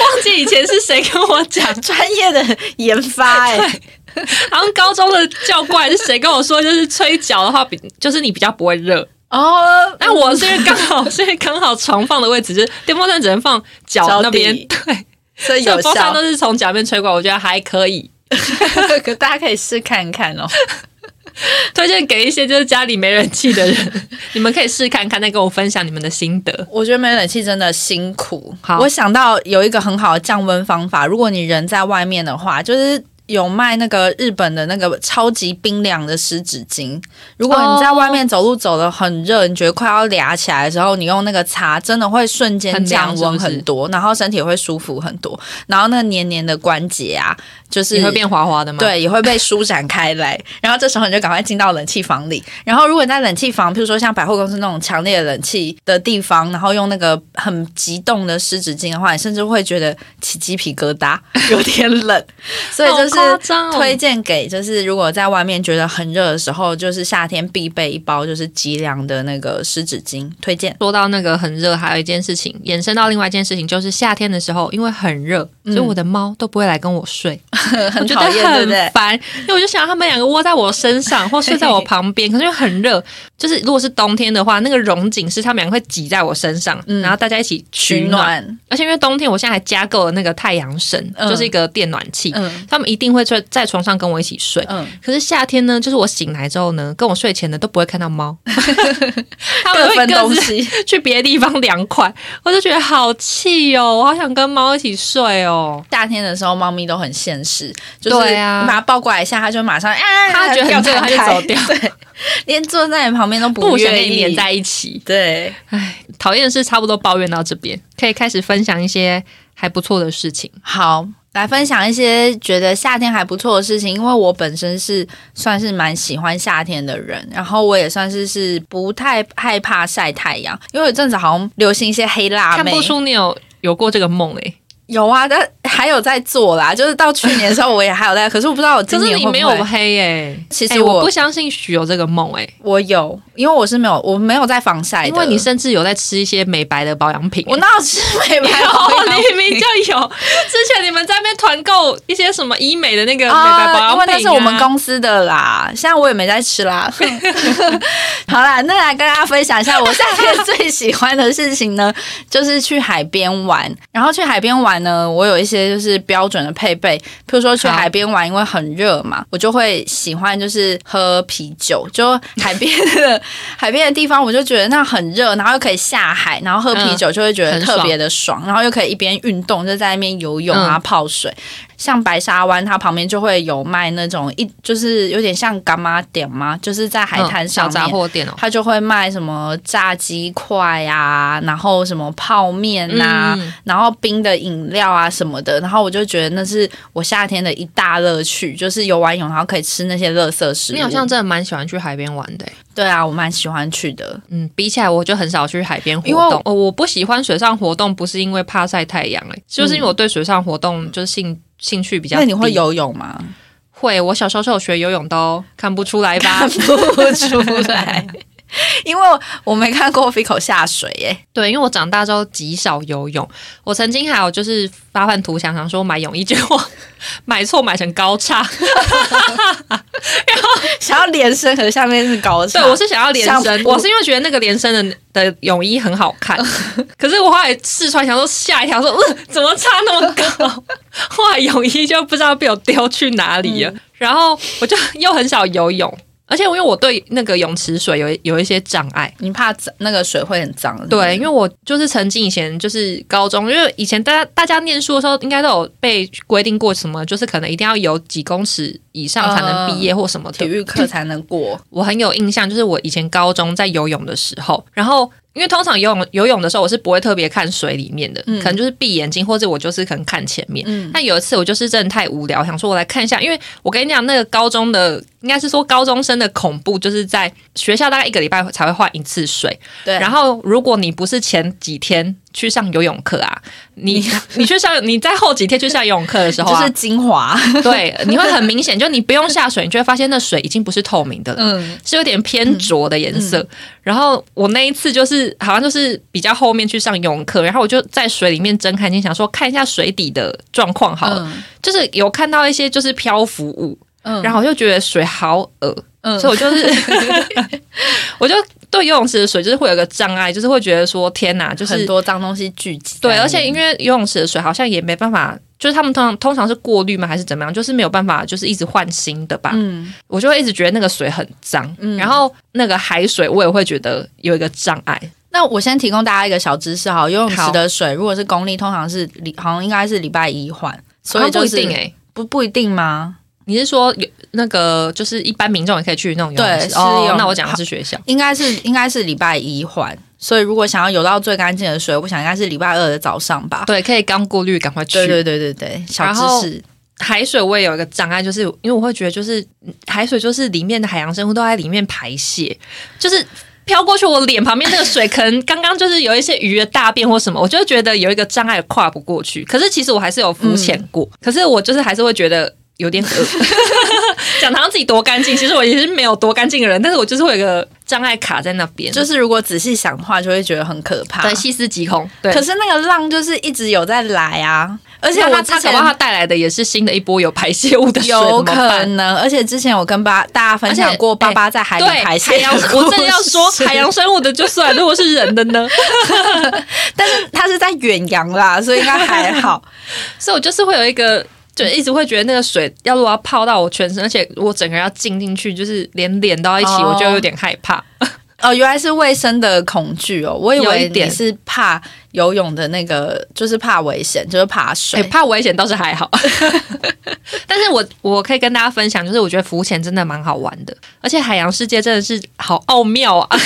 忘记以前是谁跟我讲，专业的研发、欸，好像高中的教官是谁跟我说，就是吹脚的话比就是你比较不会热。哦，那我是因为刚好 是因为刚好床放的位置就是电风扇只能放脚那边，对，所以有所以风扇都，是从脚边吹过来，我觉得还可以。可大家可以试看看哦。推荐给一些就是家里没人气的人，你们可以试看看，再跟我分享你们的心得。我觉得没冷气真的辛苦。好我想到有一个很好的降温方法，如果你人在外面的话，就是。有卖那个日本的那个超级冰凉的湿纸巾，如果你在外面走路走得很热，你觉得快要凉起来的时候，你用那个擦，真的会瞬间降温很多，然后身体会舒服很多，然后那个黏黏的关节啊，就是你会变滑滑的吗？，对，也会被舒展开来。然后这时候你就赶快进到冷气房里。然后如果你在冷气房，譬如说像百货公司那种强烈的冷气的地方，然后用那个很急冻的湿纸巾的话，你甚至会觉得起鸡皮疙瘩，有点冷。所以就是推荐给，就是如果在外面觉得很热的时候，就是夏天必备一包，就是极凉的那个湿纸巾，推荐。说到那个很热，还有一件事情延伸到另外一件事情，就是夏天的时候，因为很热，所以我的猫都不会来跟我睡，很讨厌，对不对很？烦。因为我就想它们两个窝在我身上，或睡在我旁边，可是又很热，就是如果是冬天的话，那个绒景是它们两个会挤在我身上，嗯然后大家一起取取暖。暖，而且因为冬天，我现在还加购了那个太阳神，嗯就是一个电暖器，嗯他们一定会睡在床上跟我一起睡。嗯，可是夏天呢，就是我醒来之后呢，跟我睡前呢都不会看到猫，他们会各自东西。去别的地方凉快，我就觉得好气哦，我好想跟猫一起睡哦。夏天的时候，猫咪都很现实，就是你把它抱过来一下，它就马上啊，它觉得很它就走掉。对，连坐在你旁边都不愿意。你黏。在一起，对，唉，讨厌的事差不多抱怨到这边，可以开始分享一些还不错的事情。好，来分享一些觉得夏天还不错的事情，因为我本身是算是蛮喜欢夏天的人，然后我也算是是不太害怕晒太阳，因为有阵子好像流行一些黑辣妹，看不出你有有过这个梦诶、有啊，但还有在做啦，就是到去年的时候我也还有在，可是我不知道我今年会不你没有会。黑诶、其实我欸我不相信许有这个梦诶、我有，因为我是没有，我没有在防晒的，因为你甚至有在吃一些美白的保养品、欸我哪有吃美白有，保养 你明明就有。之前你们在那边团购一些什么医美的那个美白保啊，因为养品、啊那是我们公司的啦，现在我也没在吃啦。好啦，那来跟大家分享一下我夏天最喜欢的事情呢，就是去海边玩。然后去海边玩呢，我有一些就是标准的配备，譬如说去海边玩，因为很热嘛，我就会喜欢就是喝啤酒，就海边的 海边的地方，我就觉得那很热，然后又可以下海，然后喝啤酒就会觉得特别的爽，然后又可以一边运动，就在那边游泳啊、嗯。泡水。像白沙湾，它旁边就会有卖那种一，就是有点像干妈店嘛，就是在海滩嗯小上面。杂货店哦。它就会卖什么炸鸡块啊，然后什么泡面啊，嗯然后冰的饮料啊什么的，然后我就觉得那是我夏天的一大乐趣，就是游完泳然后可以吃那些乐色食物。你好像真的蛮喜欢去海边玩的欸、对啊，我蛮喜欢去的。嗯，比起来我就很少去海边活因为动。哦，我不喜欢水上活动，不是因为怕晒太阳、欸，就是因为我对水上活动就是兴兴趣比较。那你会？游泳吗？会，我小时候是有学游泳的哦，看不出来吧看？不出来。因为我没看过 Fico 下水耶。对，因为我长大之后极少游泳，我曾经还有就是发愤图强，想说买泳衣，结果 买错买成高叉。想要连身，可是下面是高叉。对，我是想要连身，我是因为觉得那个连身的的泳衣很好看，可是我后来试穿，想说吓一跳，说呃怎么差那么高？后来泳衣就不知道被我丢去哪里了，然后我就又很少游泳。而且因为我对那个泳池水有有一些障碍，你怕脏那个水会很脏？对，因为我就是曾经以前就是高中，因为以前大家大家念书的时候，应该都有被规定过什么，就是可能一定要游几公尺以上才能毕业或什么的。体育课才能过。我很有印象，就是我以前高中在游泳的时候，然后因为通常游泳游泳的时候，我是不会特别看水里面的，可能就是闭眼睛，或者我就是可能看前面。嗯但有一次我就是真的太无聊，想说我来看一下，因为我跟你讲，那个高中的应该是说高中生的恐怖，就是在学校大概一个礼拜才会换一次水，对，然后如果你不是前几天去上游泳课啊，你你 去上你在后几天去上游泳课的时候啊，就是精华。对，你会很明显，就你不用下水，你就会发现那水已经不是透明的了。嗯，是有点偏浊的颜色，然后我那一次就是好像就是比较后面去上游泳课，然后我就在水里面睁开眼，想说看一下水底的状况好了，嗯。就是有看到一些就是漂浮物，嗯。然后我就觉得水好恶，嗯。所以我就是 我就对游泳池的水就是会有一个障碍，就是会觉得说天哪，就是很多脏东西聚集在对，而且因为游泳池的水好像也没办法，就是他们通常通常是过滤吗，还是怎么样？就是没有办法，就是一直换新的吧。嗯，我就会一直觉得那个水很脏，嗯然后那个海水我也会觉得有一个障碍。那我先提供大家一个小知识哈，游泳池的水如果是公立，通常是礼好像应该是礼拜一换，所以就是不一定哎、不不一定吗？你是说有那个就是一般民众也可以去那种游泳池？哦，那我讲的是学校。应该是应该是礼拜一换，所以如果想要游到最干净的水，我想应该是礼拜二的早上吧。对，可以刚过滤，赶快去。对对对对对，小知识。海水我也有一个障碍，就是因为我会觉得，就是嗯海水就是里面的海洋生物都在里面排泄，就是飘过去我脸旁边那个水，可能刚刚就是有一些鱼的大便或什么，我就觉得有一个障碍跨不过去。可是其实我还是有浮潜过，可是我就是还是会觉得。有点恶，讲好像自己多干净，其实我也是没有多干净的人，但是我就是会有一个障碍卡在那边，就是如果仔细想的话，就会觉得很可怕。对细思极恐。对，可是那个浪就是一直有在来啊，而而且它它搞不好它带来的也是新的一波有排泄物的水，有可能，而且之前我跟爸大家分享过，爸爸在海里排泄我正要说海洋，生物的就算，如果是人的呢？但是他是在远洋啦，所以应该还好。所以我就是会有一个，就一直会觉得那个水要如果要泡到我全身，而且我整个人要浸进去，就是连脸都要一起，哦我就有点害怕。哦，原来是卫生的恐惧哦，我以为有一点你是怕游泳的那个，就是怕危险，就是怕水。哎、怕危险倒是还好，但是我我可以跟大家分享，就是我觉得浮潜真的蛮好玩的，而且海洋世界真的是好奥妙啊！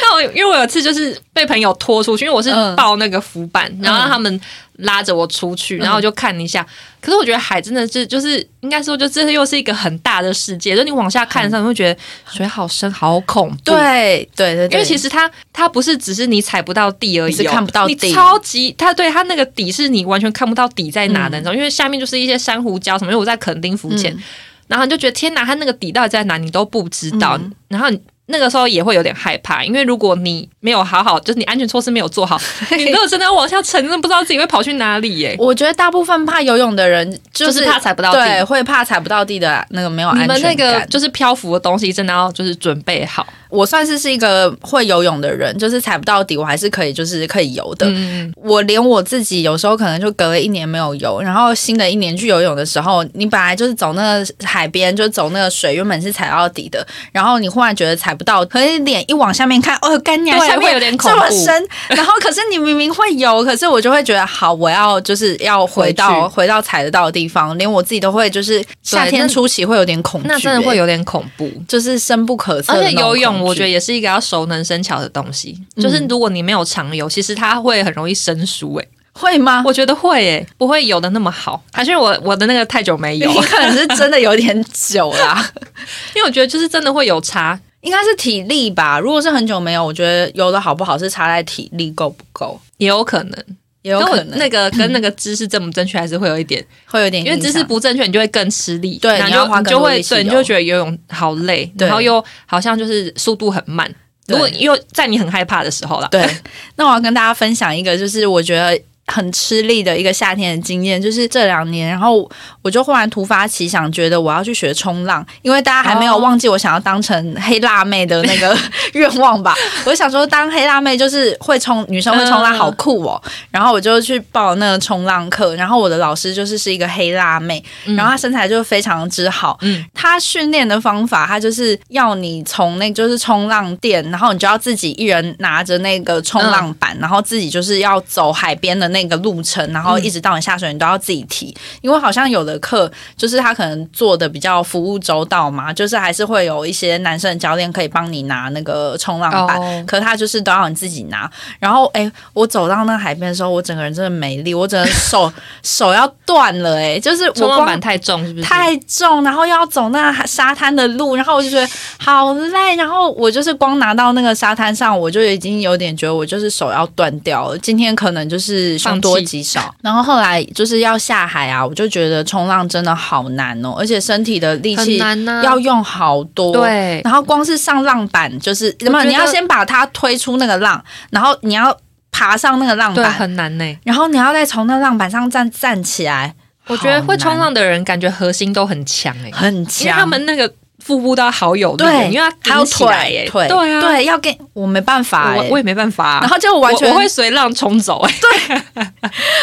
那我因为我有次就是被朋友拖出去，因为我是嗯抱那个浮板，然后让他们拉着我出去，然后我就看一下。可是我觉得海真的是就是应该说，就这又是一个很大的世界，就你往下看的时候，你会觉得水好深，好恐怖。对对对对，因为其实它它不是只是你踩不到地而已、哦，你是看不到底你超级它对它那个底是你完全看不到底在哪的那种，因为下面就是一些珊瑚礁什么。因为我在垦丁浮潜，嗯然后你就觉得天哪，它那个底到底在哪，你都不知道，嗯然后你。那个时候也会有点害怕，因为如果你没有好好，就是你安全措施没有做好，你如果真的要往下沉，真的不知道自己会跑去哪里耶。我觉得大部分怕游泳的人就就是怕踩不到地对，会怕踩不到地的那个没有安你全感。们那个就是漂浮的东西，真的要就是准备好。我算是是一个会游泳的人，就是踩不到底，我还是可以就是可以游的。嗯，我连我自己有时候可能就隔了一年没有游，然后新的一年去游泳的时候，你本来就是走那个海边，就走那个水，原本是踩到底的，然后你忽然觉得踩不到，可是脸一往下面看，哦，干娘对下面会有点恐这么怖深，然后可是你明明会游，可是我就会觉得好，我要就是要回到回回到踩得到的地方，连我自己都会就是夏天那初期会有点恐惧、那真的会欸有点恐怖。就是深不可测而。且游泳，我觉得也是一个要熟能生巧的东西。嗯就是如果你没有常游，其实它会很容易生疏。诶，会吗？我觉得会诶，不会游的那么好。还是我我的那个太久没你游，可能是真的有点久啦。因为我觉得就是真的会有差。应该是体力吧。如果是很久没有，我觉得游的好不好是差在体力够不够。也有可能，也有可能那个跟那个姿势正不正确，还是会有一点，会有点因为姿势不正确，你就会更吃力，对然后你就会对，你就觉得游泳好累，然后又好像就是速度很慢。如果又在你很害怕的时候了，对，那我要跟大家分享一个，就是我觉得。很吃力的一个夏天的经验，就是这两年，然后我就忽然突发奇想，觉得我要去学冲浪，因为大家还没有哦忘记我想要当成黑辣妹的那个 愿望吧。我想说，当黑辣妹就是会冲，女生会冲浪，嗯好酷哦。然后我就去报那个冲浪课，然后我的老师就是是一个黑辣妹，然后她身材就非常之好，嗯，她训练的方法，她就是要你从那就是冲浪店，然后你就要自己一人拿着那个冲浪板，然后自己就是要走海边的那个路程，然后一直到你下水，你都要自己提。因为好像有的课就是他可能做的比较服务周到嘛，就是还是会有一些男生的教练可以帮你拿那个冲浪板，哦可是他就是都要你自己拿。然后哎，我走到那海边的时候，我整个人真的没力，我整个手 手要断了哎、就是我光冲浪板太重，是不是？太重，然后又要走那沙滩的路，然后我就觉得好累，然后我就是光拿到那个沙滩上，我就已经有点觉得我就是手要断掉了。今天可能就是凶多吉少，然后后来就是要下海啊，我就觉得冲浪真的好难哦，而且身体的力很气难呐、要用好多。。对，然后光是上浪板，就是什么，你要先把它推出那个浪，然后你要爬上那个浪对，板，很难呢、然后你要再从那浪板上站站起来。我觉得会冲浪的人，感觉核心都很强哎、很强，他们那个腹部都要好有力，对，因为它还有顶起来耶、腿，对啊，对，要跟我没办法、欸，我我也没办法。啊、然后就完全我我会随浪冲走哎、对。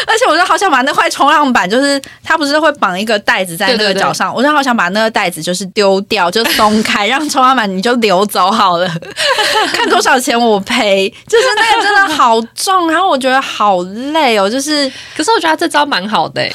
而且我就好想把那块冲浪板，就是它不是会绑一个袋子在那个脚上，我就好想把那个袋子就是丢掉，就松开，让冲浪板你就流走好了，看多少钱我赔。就是那个真的好重，然后我觉得好累哦，就是可是我觉得这招蛮好的、欸，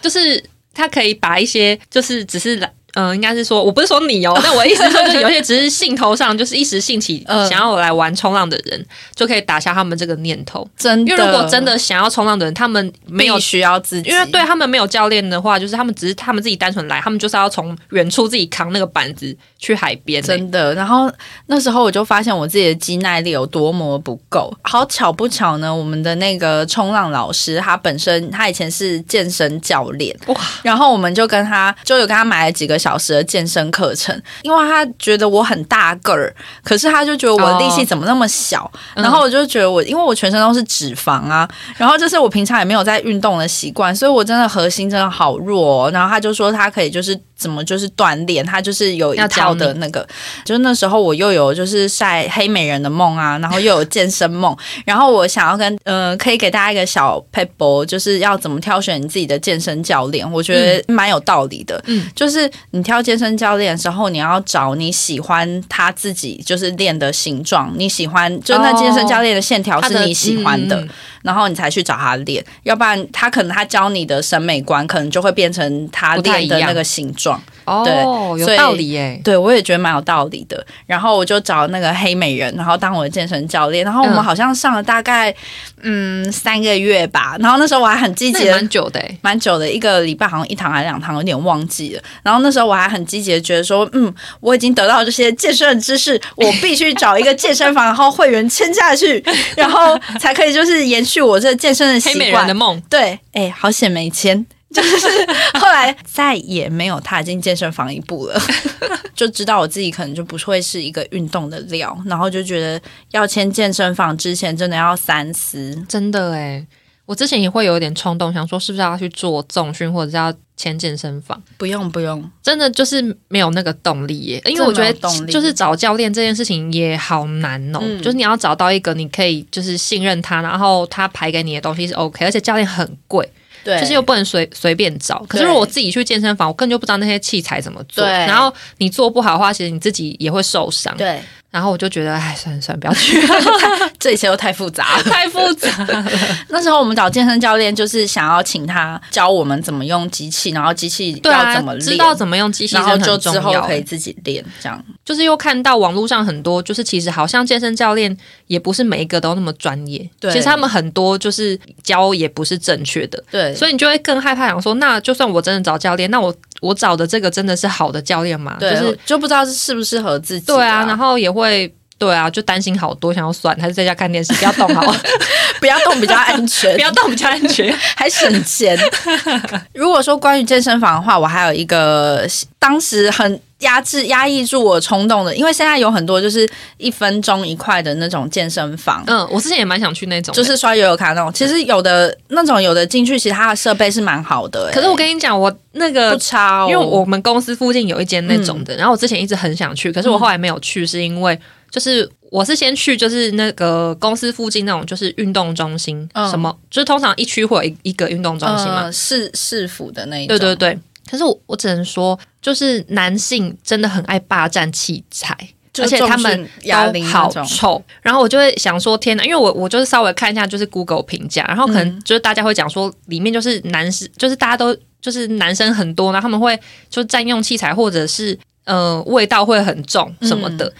就是他可以把一些就是只是嗯、呃应该是说我不是说你哦，但我意思是说，就是有些只是兴头上就是一时兴起 嗯想要来玩冲浪的人，就可以打消他们这个念头。真的，因为如果真的想要冲浪的人，他们没有需要自己，因为对他们没有教练的话，就是他们只是他们自己单纯来，他们就是要从远处自己扛那个板子去海边、欸。真的，然后那时候我就发现我自己的肌耐力有多么不够。好巧不巧呢，我们的那个冲浪老师，他本身他以前是健身教练，哇，然后我们就跟他就有跟他买了几个小时的健身课程，因为他觉得我很大个儿，可是他就觉得我的力气怎么那么小，嗯然后我就觉得我因为我全身都是脂肪啊，然后就是我平常也没有在运动的习惯，所以我真的核心真的好弱、哦。然后他就说他可以就是怎么就是锻炼，他就是有一要教套的那个，就是那时候我又有就是晒黑美人的梦啊，然后又有健身梦，然后我想要跟呃可以给大家一个小 paper，就是要怎么挑选你自己的健身教练，我觉得蛮有道理的。嗯，就是你挑健身教练的时候，你要找你喜欢他自己就是练的形状，你喜欢就那健身教练的线条是你喜欢的，嗯。然后你才去找他练，要不然他可能他教你的审美观可能就会变成他练的那个形状。哦，有道理耶。对，我也觉得蛮有道理的。然后我就找那个黑美人，然后当我的健身教练。然后我们嗯好像上了大概嗯三个月吧。然后那时候我还很积极蛮久的哎。蛮久的，一个礼拜好像一堂还是两堂，有点忘记了。然后那时候我还很积极的觉得说，嗯，我已经得到这些健身的知识，我必须找一个健身房，然后会员签下去，然后才可以就是延续我这健身的习惯黑美人的。梦，对，哎，好险没签。就是后来再也没有踏进健身房一步了，就知道我自己可能就不会是一个运动的料，然后就觉得要签健身房之前真的要三思。真的哎。我之前也会有点冲动，想说是不是要去做重训，或者是要签健身房。不用不用，真的就是没有那个动力耶，因为我觉得就是找教练这件事情也好难哦，嗯就是你要找到一个你可以就是信任他，然后他排给你的东西是 OK，而且教练很贵，对，就是又不能随随便找。可是如果我自己去健身房，我根本就不知道那些器材怎么做，对。然后你做不好的话，其实你自己也会受伤。对，然后我就觉得，哎，算了算了，不要去，这一切都太复杂了。太复杂了。那时候我们找健身教练，就是想要请他教我们怎么用机器，然后机器对啊要怎么，练，知道怎么用机器然后之后要可以自己练，这样。就是又看到网络上很多，就是其实好像健身教练也不是每一个都那么专业，对其实他们很多就是教也不是正确的，对，所以你就会更害怕，想说，那就算我真的找教练，那我我找的这个真的是好的教练吗？对，就是就不知道是适不适合自己、对啊，然后也会。对啊，就担心好多，想要算还是在家看电视，不要动好了，不要动比较安全 不，要动比较安全。还省钱。如果说关于健身房的话，我还有一个当时很压制、压抑住我冲动的，因为现在有很多就是一分钟一块的那种健身房。嗯，我之前也蛮想去那种，就是刷游泳卡那种，其实有的那种有的进去，其实它的设备是蛮好的、欸可是我跟你讲，我那个不差哦，因为我们公司附近有一间那种的，然后我之前一直很想去，可是我后来没有去，是因为就是我是先去就是那个公司附近那种就是运动中心，嗯什么就是通常一区会有一一个运动中心嘛，呃市市府的那一种，对对对。可是我我只能说，就是男性真的很爱霸占器材。而且他们好，臭，然后我就会想说天哪，因为我我就是稍微看一下就是 Google 评价，然后可能嗯就是大家会讲说里面就是男士，就是大家都就是男生很多，然后他们会就占用器材或者是呃味道会很重什么的。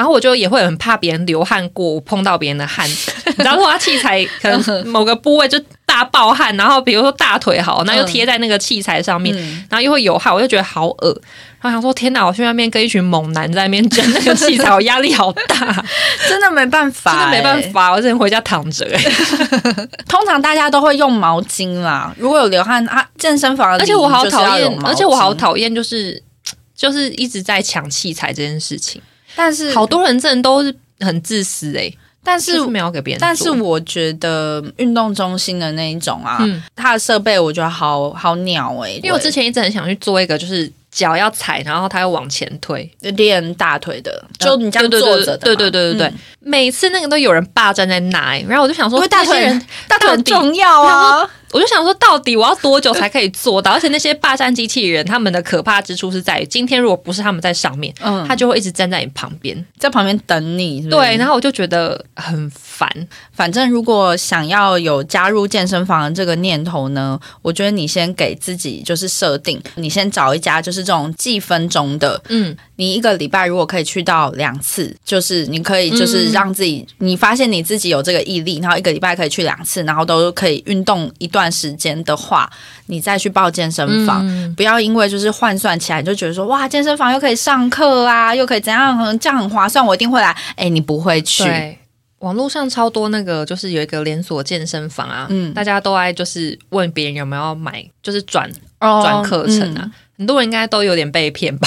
然后我就也会很怕别人流汗过，我碰到别人的汗，你知道，如果他器材可能某个部位就大爆汗，然后比如说大腿好，那又贴在那个器材上面，嗯。然后又会有汗，我就觉得好恶。然后想说天哪，我去那边跟一群猛男在那边争那个器材，我压力好大，真的没办法、真的没办欸。法，我只能回家躺着、欸。通常大家都会用毛巾啦，如果有流汗啊，健身房而且我好讨厌，而且我好，讨厌就是 就是一直在抢器材这件事情，但是好，多人真的都是很自私哎、欸，但就是是没有给别人。但是我觉得运动中心的那一种啊，嗯，它的设备我觉得好好鸟哎、因为我之前一直很想去做一个，就是脚要踩，然后它要往前推，练大腿的，就你这样坐着的，对对对对对，嗯。每次那个都有人霸占在那、欸，然后我就想说，因为大腿人大腿很重要啊。我就想说，到底我要多久才可以做到？而且那些霸占机器人，他们的可怕之处是在于，今天如果不是他们在上面，嗯，他就会一直站在你旁边。在旁边等你是是对，然后我就觉得很烦。反正如果想要有加入健身房的这个念头呢，我觉得你先给自己就是设定，你先找一家就是这种计分钟的，嗯，你一个礼拜如果可以去到两次，就是你可以就是嗯让自己，你发现你自己有这个毅力，然后一个礼拜可以去两次，然后都可以运动一段时间的话，你再去报健身房。嗯不要因为就是换算起来你就觉得说哇健身房又可以上课啊，又可以怎样，这样很划算，我一定会来。哎，你不会去，对。网络上超多那个，就是有一个连锁健身房啊，嗯大家都爱就是问别人有没有买，就是转哦转课程啊，嗯很多人应该都有点被骗吧，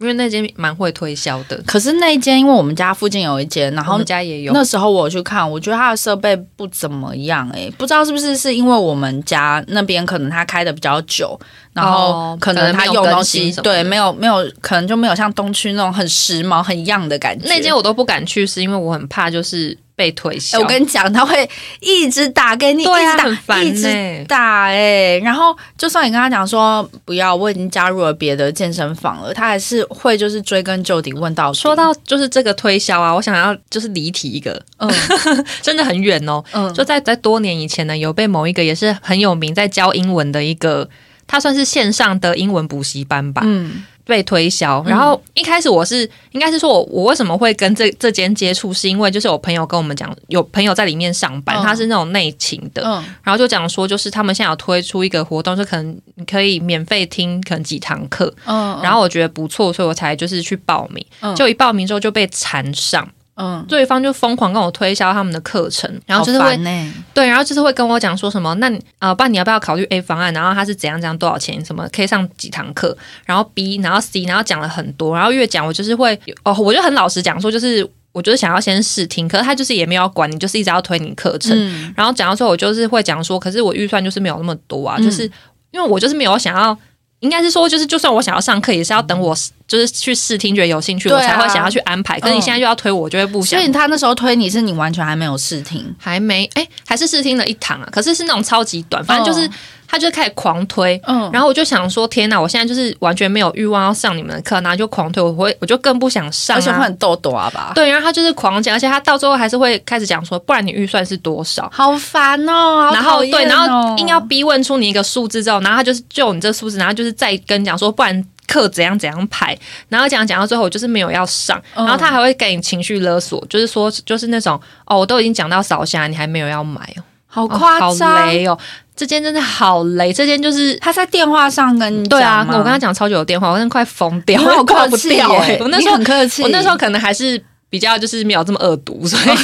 因为那间蛮会推销的，可是那一间，因为我们家附近有一间，然后我们家也有。那时候我去看，我觉得它的设备不怎么样、欸，不知道是不是是因为我们家那边可能它开的比较久，然后哦可能它可能没有更用东西对没有没有，可能就没有像东区那种很时髦很样的感觉。那间我都不敢去，是因为我很怕就是被推销。哎、我跟你讲，他会一直打给你，一直打，很烦一直欸打哎、然后就算你跟他讲说不要，我已经加入了别的健身房了，他还是会就是追根究底问到底。说到就是这个推销啊，我想要就是离题一个，嗯。真的很远哦。嗯。就在在多年以前呢，有被某一个也是很有名在教英文的一个，他算是线上的英文补习班吧，嗯被推销。然后一开始我是应该是说我我为什么会跟这这间接触，是因为就是我朋友跟我们讲，有朋友在里面上班，嗯。他是那种内勤的，嗯。然后就讲说就是他们现在有推出一个活动，就可能你可以免费听可能几堂课，嗯，然后我觉得不错，所以我才就是去报名。嗯。就一报名之后就被缠上，嗯，对方就疯狂跟我推销他们的课程，然后就是会欸对，然后就是会跟我讲说什么，那你呃，不然你要不要考虑 A 方案？然后他是怎样怎样多少钱？什么可以上几堂课？然后 B，然后 C，然后讲了很多，然后越讲我就是会哦，我就很老实讲说，就是我就是想要先试听，可是他就是也没有管你，就是一直要推你课程。嗯然后讲到最后，我就是会讲说，可是我预算就是没有那么多啊，嗯就是因为我就是没有想要。应该是说，就是就算我想要上课，也是要等我就是去试听，觉得有兴趣，啊我才会想要去安排。可是你嗯现在就要推我，我就会不想所以。他那时候推你是你完全还没有试听，还没哎、还是试听了一堂啊，可是是那种超级短，反正就是、哦他就开始狂推，嗯，然后我就想说，天哪，我现在就是完全没有欲望要上你们的课，然后就狂推，我会我就更不想上而且会啊。很痘痘啊吧，对，然后他就是狂讲，而且他到最后还是会开始讲说，不然你预算是多少？好烦哦，好然后对，然后哦硬要逼问出你一个数字之后，然后他就是就你这数字，然后就是再跟你讲说，不然课怎样怎样排，然后讲讲到最后，我就是没有要上，嗯然后他还会给你情绪勒索，就是说就是那种哦，我都已经讲到扫虾，你还没有要买哦，好哦夸张，好雷哦，这间真的好雷，这间就是。他在电话上跟你对啊，我跟他讲超久的电话，我真的快疯掉，我挂不掉哎、耶，我那时候很客气，我那时候可能还是比较就是没有这么恶毒，所以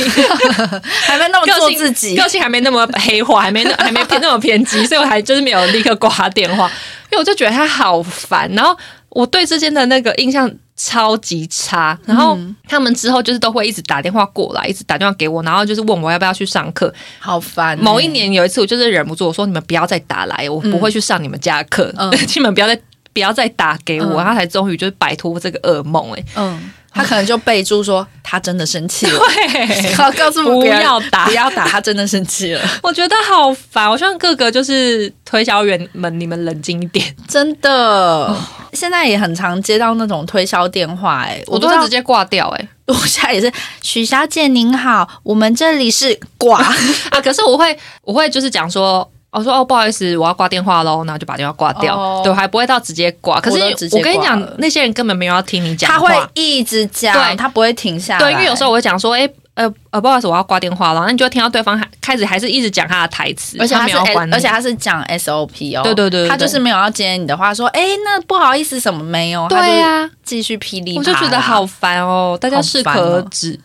还没那么做自己个。性还没那么黑化，还没那还没偏那么偏激，所以我还就是没有立刻挂他电话，因为我就觉得他好烦，然后我对之间的那个印象超级差，然后他们之后就是都会一直打电话过来，一直打电话给我，然后就是问我要不要去上课。好烦欸、某一年有一次，我就是忍不住，我说你们不要再打来，我不会去上你们家的课，嗯。你们不要再不要再打给我，嗯。然后才终于就是摆脱这个噩梦、哎，嗯，他可能就备注说他真的生气了，对，好告诉不别人要打。不要打，他真的生气了，我觉得好烦，我希望各个就是推销员们，你们冷静一点，真的。现在也很常接到那种推销电话、哎，我都会直接挂掉、哎。我现在也是，许小姐您好，我们这里是挂，啊，可是我会，我会就是讲说，我说哦，不好意思，我要挂电话喽，然后就把电话挂掉。哦对，我还不会到直接挂。可是我跟你讲，那些人根本没有要听你讲他话。会一直讲，对他不会停下来。对，因为有时候我会讲说，哎、呃呃，不好意思，我要挂电话了，那你就会听到对方还开始还是一直讲他的台词，而且他是没有而且他是讲 SOP 哦，对对对对他就是没有要接你的话，说，哎，那不好意思，什么没有，对呀、继续噼里啪我，就觉得好烦哦，大家好适可而止。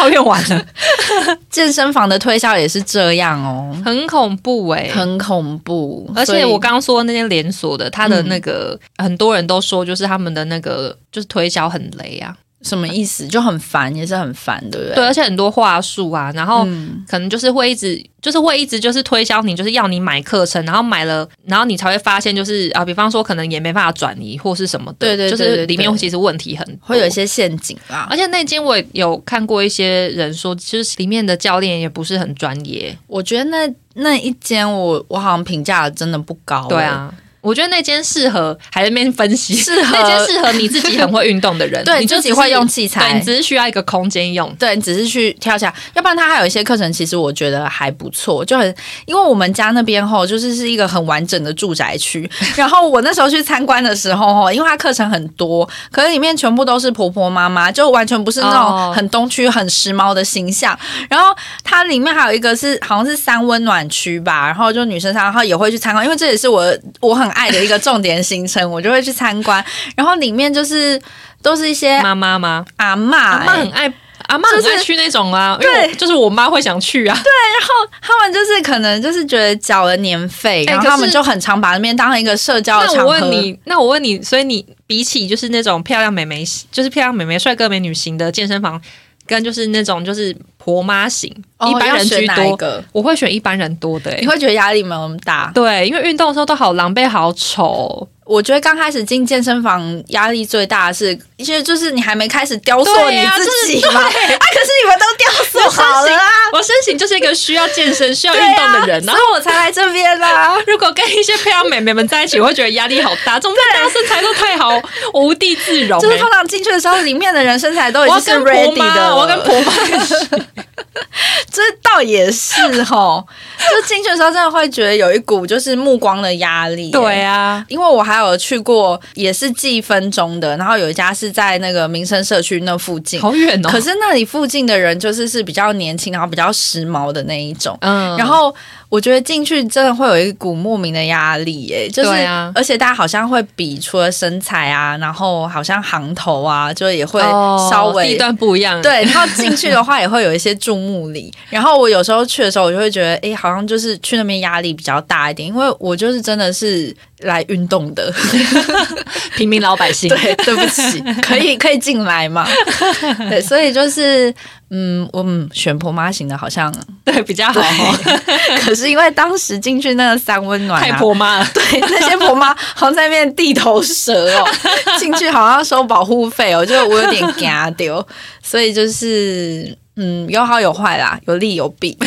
抱怨完了，健身房的推销也是这样哦，很恐怖哎、很恐怖。而且我刚刚说那些连锁的，他的那个、很多人都说，就是他们的那个就是推销很雷啊，什么意思？就很烦，也是很烦，对不对？对，而且很多话术啊，然后嗯可能就是会一直，就是会一直就是推销你，就是要你买课程，然后买了，然后你才会发现，就是啊，比方说可能也没办法转移或是什么的，对对对就是里面其实问题很多会有一。些陷阱啦。而且那间我也有看过一些人说，其实里面的教练也不是很专业。我觉得那那一间我我好像评价真的不高、对啊，我觉得那间适合还在那边分析，适合那间适合你自己很会运动的人，对你就己会用器材对你只是需要一个空间用。对，你只是去跳下，要不然它还有一些课程，其实我觉得还不错，就很因为我们家那边吼，就是是一个很完整的住宅区，然后我那时候去参观的时候吼，因为它课程很多，可是里面全部都是婆婆妈妈，就完全不是那哦种很东区很时髦的形象。然后它里面还有一个是好像是三温暖区吧，然后就女生上，然后也会去参观，因为这也是我我很爱的一个重点行程，我就会去参观。然后里面就是都是一些妈妈吗？阿嬷、阿妈欸很爱。阿妈很就是爱去那种啊，因为就是我妈会想去啊。对，然后他们就是可能就是觉得缴了年费，然后他们就很常把那边当成一个社交的场合。我问你，那我问你，所以你比起就是那种漂亮美眉，就是漂亮美眉、帅哥美女型的健身房，跟就是那种就是婆妈型，哦一般人居多，个？我会选一般人多的、欸。你会觉得压力没有那么大？对，因为运动的时候都好狼狈、好丑。我觉得刚开始进健身房压力最大的是，其实就是你还没开始雕塑你自己就是嘛。啊，可是你们都雕塑好了啊，我身形就是一个需要健身、需要运动的人，然后。啊所以我才来这边啦。如果跟一些漂亮美眉们在一起，我会觉得压力好大。总之，大家身材都太好，我无地自容、欸就是通常进去的时候，里面的人身材都已经是婆 ready 妈，的，我要跟婆妈一起。这倒也是吼，就进去的时候真的会觉得有一股就是目光的压力。对啊，因为我还有去过，也是计分钟的，然后有一家是在那个民生社区那附近，好远哦。可是那里附近的人就是是比较年轻，然后比较时髦的那一种。嗯然后我觉得进去真的会有一股莫名的压力，耶，就是，啊而且大家好像会比除了身材啊，然后好像行头啊，就也会哦稍微、地段不一样。对，然后进去的话也会有一些注目礼。然后我有时候去的时候，我就会觉得，哎，好像就是去那边压力比较大一点，因为我就是真的是来运动的。平民老百姓。对，对不起，可以可以进来嘛？对，所以就是，嗯，我们选婆妈型的，好像，对比较好哦，可是因为当时进去那个三温暖、啊，太婆妈了。对，那些婆妈好像在那边地头蛇哦，进去好像要收保护费哦，就我有点惊丢，所以就是嗯，有好有坏啦，有利有弊。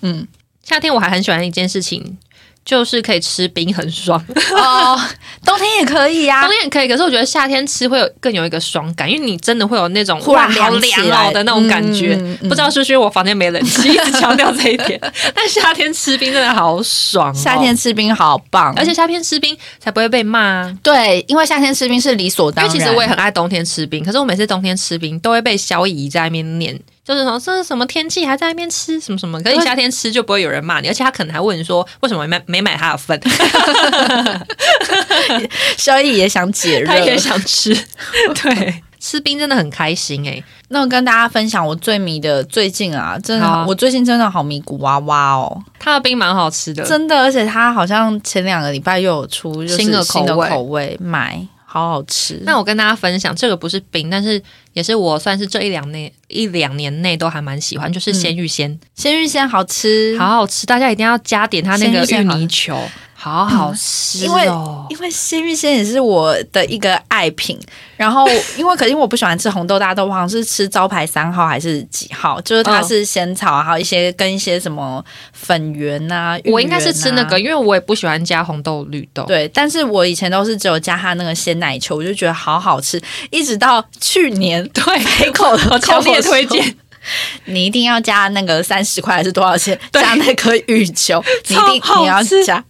嗯夏天我还很喜欢一件事情，就是可以吃冰，很爽。哦，冬天也可以呀、冬天也可以，可是我觉得夏天吃会有更有一个爽感，因为你真的会有那种凉凉哦的那种感觉。嗯嗯嗯不知道是不是因为我房间没冷气，一直强调这一点。但夏天吃冰真的好爽、哦，夏天吃冰好棒，而且夏天吃冰才不会被骂、啊。对，因为夏天吃冰是理所当然。因为其实我也很爱冬天吃冰，可是我每次冬天吃冰都会被小姨在那边念，就是说这是什么天气还在那边吃什么什么，可是你夏天吃就不会有人骂你，而且他可能还问你说为什么没买没买他的份，萧逸也想解热。他，也想吃，对。吃冰真的很开心哎、那我跟大家分享我最迷的最近啊，真的，啊我最近真的好迷古娃娃哦，它的冰蛮好吃的，真的，而且它好像前两个礼拜又有出就是新的口味。口味，买好好吃。那我跟大家分享，这个不是冰，但是也是我算是这一两年一两年内都还蛮喜欢，就是鲜芋仙，鲜芋仙好吃，好好吃，大家一定要加点它那个芋泥球，好好吃因为哦。因为鲜芋仙也是我的一个爱品，然后 因为可因为我不喜欢吃红豆大豆，我好像是吃招牌三号还是几号，就是它嗯是仙草，还有一些跟一些什么粉圆呐、我应该是吃那个，。因为我也不喜欢加红豆绿豆。对，但是我以前都是只有加它那个鲜奶球，我就觉得好好吃，一直到去年对，北口的强烈推荐，你一定要加那个三十块还是多少钱？加那颗芋球，你一定你要加。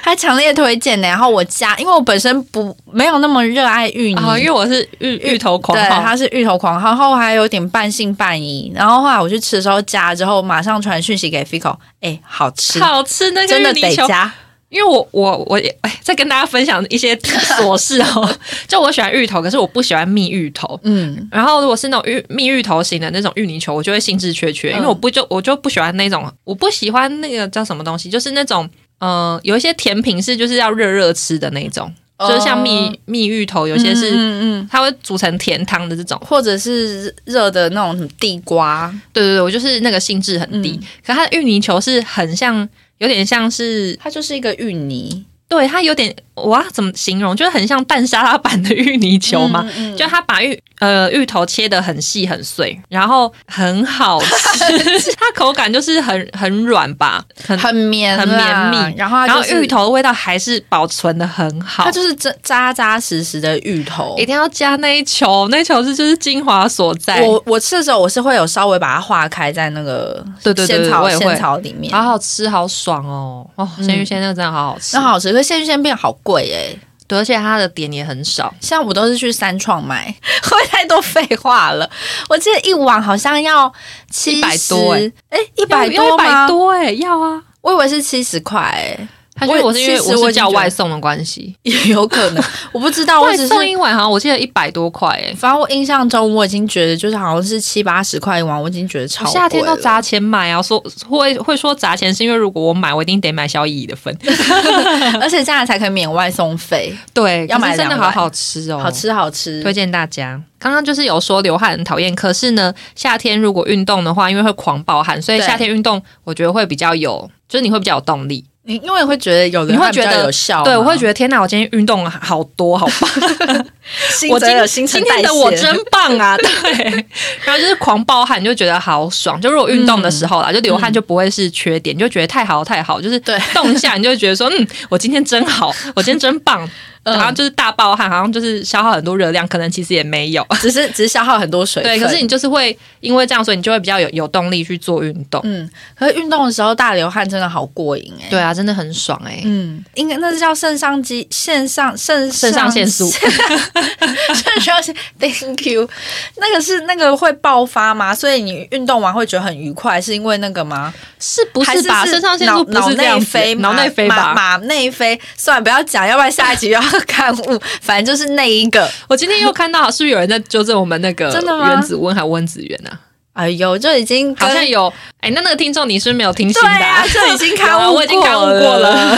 还强烈推荐呢，然后我加，因为我本身不没有那么热爱芋泥，啊，因为我是芋芋头狂对，他是芋头狂，然后还有点半信半疑。然后后来我去吃的时候加之后，马上传讯息给 Fico，哎，好吃，好吃那个真的。得加。因为我我我也哎，再跟大家分享一些琐事哦。就我喜欢芋头，可是我不喜欢蜜芋头。嗯，然后如果是那种芋蜜芋头型的那种芋泥球，我就会兴致缺缺，因为我不就我就不喜欢那种，我不喜欢那个叫什么东西，就是那种呃有一些甜品是就是要热热吃的那种，就是像蜜蜜芋头，有些是。嗯嗯嗯，它会煮成甜汤的这种，或者是热的那种什么地瓜，对对对，我就是那个兴致很低。可它的芋泥球是很像，有点像是，它就是一个芋泥。对它有点，我要怎么形容？就是很像蛋沙拉版的芋泥球嘛。嗯嗯就它把芋呃芋头切的很细很碎，然后很好吃，它口感就是很很软吧，很很绵很绵密然后它然后芋头的味道还是保存的很好它。就是扎扎扎实实的芋头一。定要加那一球，那一球是就是精华所在。我我吃的时候，我是会有稍微把它化开在那个对对对仙草里面，好好吃，好爽哦！哦，鲜芋仙那个真的好好吃，那好吃。可是鲜芋仙变好贵哎、对，而且它的点也很少。像我都是去三创买，会太多废话了。我记得一碗好像要七100多欸哎，一百多吗百？多哎，要啊！我以为是七十块哎，还是我是因为我是叫外送的关系，也有可能，我不知道，我外只是。送一碗好像我记得一百多块哎。反正我印象中，我已经觉得就是好像是七八十块一碗，我已经觉得超贵。夏天都砸钱买啊，说会会说砸钱是因为如果我买，我一定得买小姨的份。而且这样才可以免外送费，对，要买真的好好吃哦，好。吃好吃。推荐大家。刚刚就是有说流汗很讨厌，可是呢，夏天如果运动的话，因为会狂暴汗，所以夏天运动我觉得会比较有，就是你会比较有动力。你因为会觉得有人你会觉得有效，对，我会觉得天哪，我今天运动了好多，好棒！我今今天的我真棒啊！对，然后就是狂暴汗，就觉得好爽。就如果运动的时候啦，就流汗就不会是缺点，你就觉得太好太好，就是对动一下你就会觉得说，嗯，我今天真好，我今天真棒。嗯然后就是大暴汗，好像就是消耗很多热量，可能其实也没有。只是只是消耗很多水。对，可是你就是会因为这样，所以你就会比较有有动力去做运动。嗯，可是运动的时候大流汗真的好过瘾哎、对啊，真的很爽哎、嗯，应该那是叫肾上肌肾上肾肾上腺素肾上腺，Thank you，那个是那个会爆发吗？所以你运动完会觉得很愉快，是因为那个吗？是不还是是吧？肾上腺素不脑是这样子内飞，脑内飞吧？马马内飞。算了，不要讲，要不然下一集又要刊物。反正就是那一个。我今天又看到，是不是有人在纠正我们那个真的吗原子温还温子源啊？哎呦，就已经好像有，哎，那那个听众你是不是没有听新的、对啊，就已经刊物 我已经刊物过了。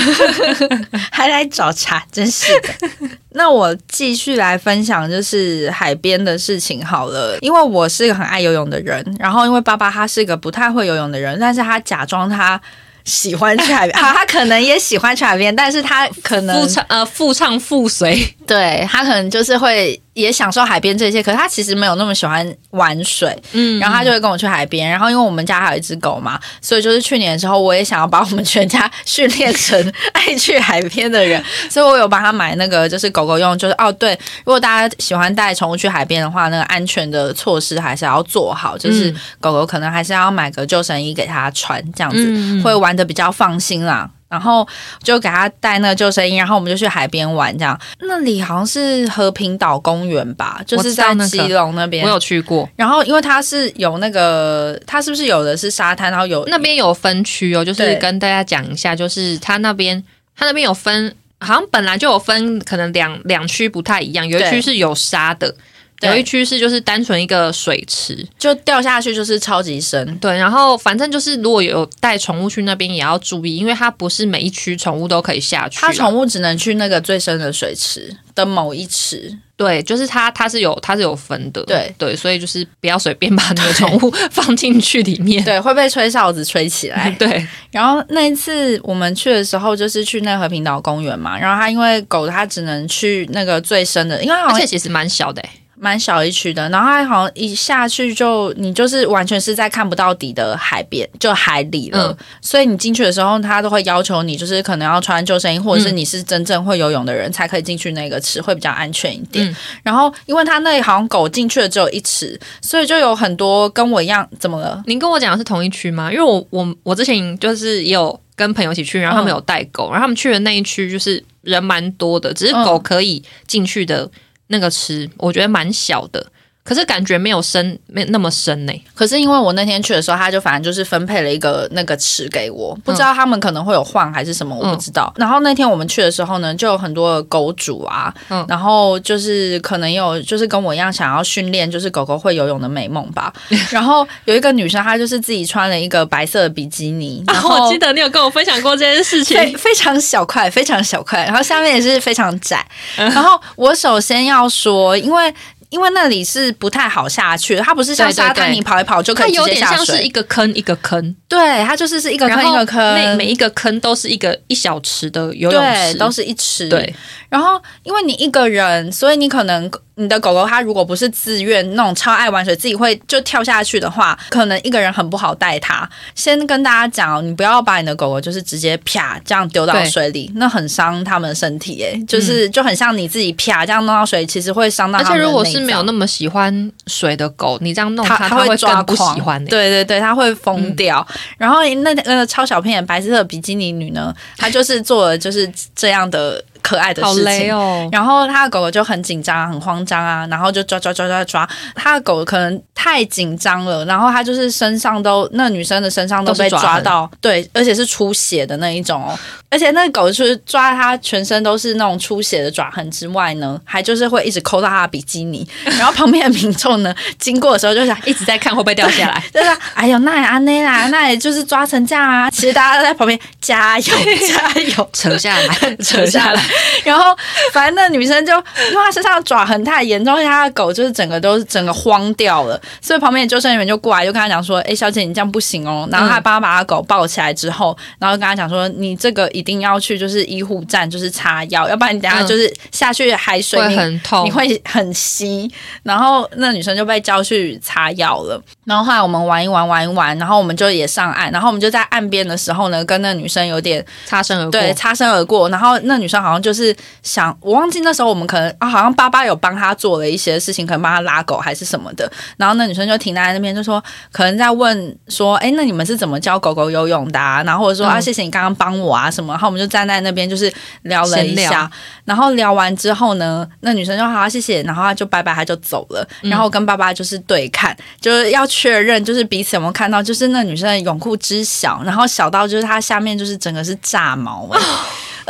还来找茬，真是的。那我继续来分享，就是海边的事情好了。因为我是一个很爱游泳的人，然后因为爸爸他是一个不太会游泳的人，但是他假装他喜欢去海边，啊，他可能也喜欢去海边，但是他可能 复唱呃复唱复随，对他可能就是会也享受海边这些，可是他其实没有那么喜欢玩水。嗯然后他就会跟我去海边，然后因为我们家还有一只狗嘛，所以就是去年的时候，我也想要把我们全家训练成爱去海边的人，所以我有帮他买那个就是狗狗用，就是哦对，如果大家喜欢带宠物去海边的话，那个安全的措施还是要做好，就是嗯狗狗可能还是要买个救生衣给它穿，这样子、嗯会玩的比较放心啦。然后就给他带那个救生衣，然后我们就去海边玩，这样那里好像是和平岛公园吧，就是在基隆那边。我有去过，然后因为它是有那个，它是不是有的是沙滩，然后有那边有分区哦，就是跟大家讲一下，就是它那边它那边有分，好像本来就有分，可能两两区不太一样，有一区是有沙的。对有一区是就是单纯一个水池，就掉下去就是超级深。对，然后反正就是如果有带宠物去那边也要注意，因为它不是每一区宠物都可以下去。它宠物只能去那个最深的水池的某一池，对，就是它它是有它是有分的，对对，所以就是不要随便把你的宠物 放进去里面。对，会被吹哨子吹起来。对，然后那一次我们去的时候，就是去那个和平岛公园嘛。然后它因为狗它只能去那个最深的，因为而且其实蛮小的、欸，蛮小一区的。然后它好像一下去就你就是完全是在看不到底的海边，就海里了。嗯所以你进去的时候，他都会要求你就是可能要穿救生衣，或者是嗯你是真正会游泳的人才可以进去那个池，会比较安全一点。嗯然后因为他那里好像狗进去了只有一池，所以就有很多跟我一样怎么了？您跟我讲的是同一区吗？因为我我我之前就是也有跟朋友一起去，然后他们有带狗，然后他们去的那一区就是人蛮多的，只是狗嗯可以进去的那个池，我觉得蛮小的，可是感觉没有深，没那么深呢、可是因为我那天去的时候，他就反正就是分配了一个那个池给我，不知道他们可能会有换还是什么，我不知道。然后那天我们去的时候呢，就有很多狗主啊，嗯然后就是可能有就是跟我一样想要训练就是狗狗会游泳的美梦吧。然后有一个女生，她就是自己穿了一个白色的比基尼，然后啊我记得你有跟我分享过这件事情，非非常小块，非常小块，然后下面也是非常窄。然后我首先要说，因为。因为那里是不太好下去的，它不是像沙滩，你跑一跑就可以直接下水。它有点像。是一个坑一个坑，对，它就是是一个坑一个坑，每每一个坑都是一个一小池的游泳对，池，都是一池。对，然后因为你一个人，所以你可能你的狗狗它如果不是自愿那种超爱玩水，自己会就跳下去的话，可能一个人很不好带它。先跟大家讲哦，你不要把你的狗狗就是直接啪这样丢到水里，那很伤它们的身体诶，就是、就很像你自己啪这样弄到水，其实会伤到而且如果是没有那么喜欢水的狗，你这样弄它它，会抓更不狂喜欢、欸。对对对，它会疯掉。然后那那个超小片的白色的比基尼女呢，她就是做了就是这样的可爱的好事情。雷哦！然后他的狗狗就很紧张、很慌张啊，然后就抓抓抓抓抓。他的狗可能太紧张了，然后他就是身上都那女生的身上都被抓到，对，而且是出血的那一种哦。而且那狗就是抓它全身都是那种出血的爪痕之外呢，还就是会一直抠到它的比基尼。然后旁边的民众呢经过的时候就想。一直在看会不会掉下来。就是啊，哎呦，那也安内啦，那也就是抓成这样啊。其实大家都在旁边加油加油，扯下来，扯下来。然后反正那女生就因为她身上的爪痕太严重，而且她的狗就是整个都是整个慌掉了，所以旁边的救生员就过来就跟她讲说：“哎，小姐，你这样不行哦。”然后她还帮她把她狗抱起来之后，然后跟她讲说：“你这个一定要去就是医护站就是擦药，要不然你等下就是下去海水很痛，你会很稀。然后那女生就被叫去擦药了。然后后来我们玩一玩，玩一玩，然后我们就也上岸。然后我们就在岸边的时候呢，跟那女生有点擦身而过。对擦身而过。然后那女生好像就是想，我忘记那时候我们可能啊，好像爸爸有帮他做了一些事情，可能帮他拉狗还是什么的。然后那女生就停在那边，就说可能在问说，哎，那你们是怎么教狗狗游泳的、啊？然后或者说、嗯啊，谢谢你刚刚帮我啊什么。然后我们就站在那边就是聊了一下。然后聊完之后呢，那女生就好、谢谢，然后她就拜拜，她就走了。然后我跟爸爸就是对看，就是要确认，就是彼此有没有看到，就是那女生的泳裤之小，然后小到就是她下面就是整个是炸毛、欸，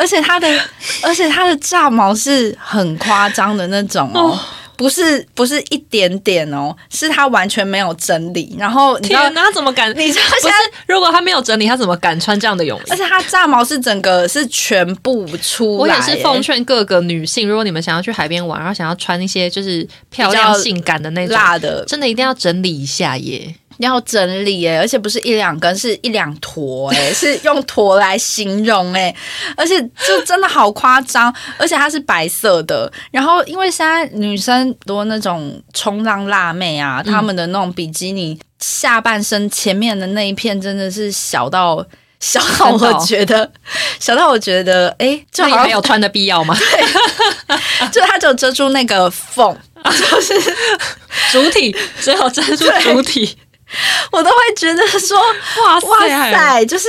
而且它的，而且它的炸毛是很夸张的那种哦。不是不是一点点哦，是它完全没有整理，然后你知道天，哪，他怎么敢？你知道现在，如果他没有整理，他怎么敢穿这样的泳衣而？且他炸毛是整个是全部出来、我也是欸奉劝各个女性，如果你们想要去海边玩，然后想要穿一些就是漂亮、性感的那种，辣的真的一定要整理一下耶。要整理哎，而且不是一两根，是一两坨哎，是用坨来形容哎，而且就真的好夸张，而且它是白色的。然后因为现在女生多那种冲浪辣妹啊，她们的那种比基尼下半身前面的那一片真的是小到。小到我觉得，小到我觉得，哎、就 那也好像还有穿的必要吗？就它就遮住那个缝，就是主体只有遮住主体，我都会觉得说，哇哇塞，就是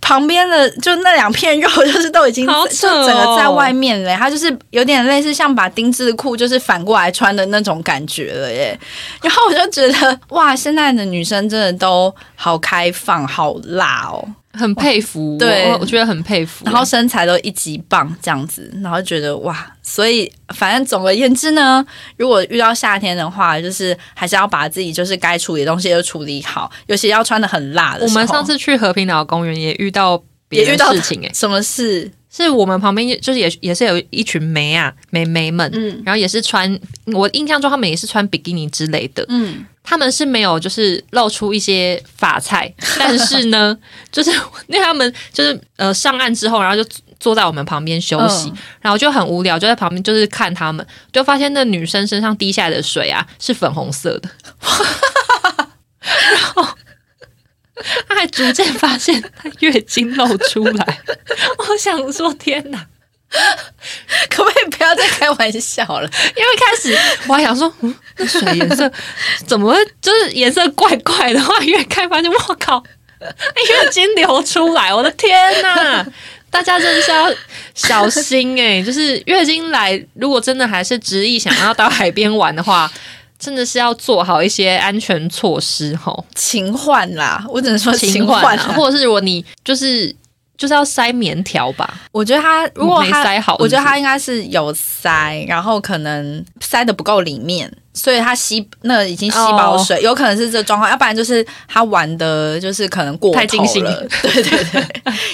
旁边的就那两片肉，就是都已经哦就整个在外面了，它就是有点类似像把丁字裤就是反过来穿的那种感觉了耶。然后我就觉得哇，现在的女生真的都好开放，好辣哦。很佩服，对我我觉得很佩服。然后身材都一级棒这样子，然后觉得哇，所以反正总而言之呢，如果遇到夏天的话，就是还是要把自己就是该处理的东西都处理好，尤其要穿的很辣的。我们上次去和平岛公园也遇到别的事情哎、什么事？是我们旁边就是也也是有一群妹啊梅梅们，嗯。然后也是穿，我印象中他们也是穿比基尼之类的，嗯，他们是没有就是露出一些发菜，但是呢，就是因为他们就是呃上岸之后，然后就坐在我们旁边休息，嗯。然后就很无聊，就在旁边就是看他们，就发现那女生身上滴下来的水啊是粉红色的，然后 他还逐渐发现她月经露出来，我想说天哪！可不可以不要再开玩笑了？因为开始我还想说，嗯，那水颜色怎么会就是颜色怪怪的？后来越看发现，我靠，月经流出来，我的天呐！大家真的是要小心哎、就是月经来，如果真的还是执意想要到海边玩的话，真的是要做好一些安全措施吼，勤换啦，我只能说勤换啊，或者是如果你就是就是要塞棉条吧，我觉得他如果没塞好是是我觉得他应该是有塞，然后可能塞的不够里面，所以他吸那已经吸饱哦水，有可能是这状况，要不然就是他玩的就是可能过太尽兴了，对对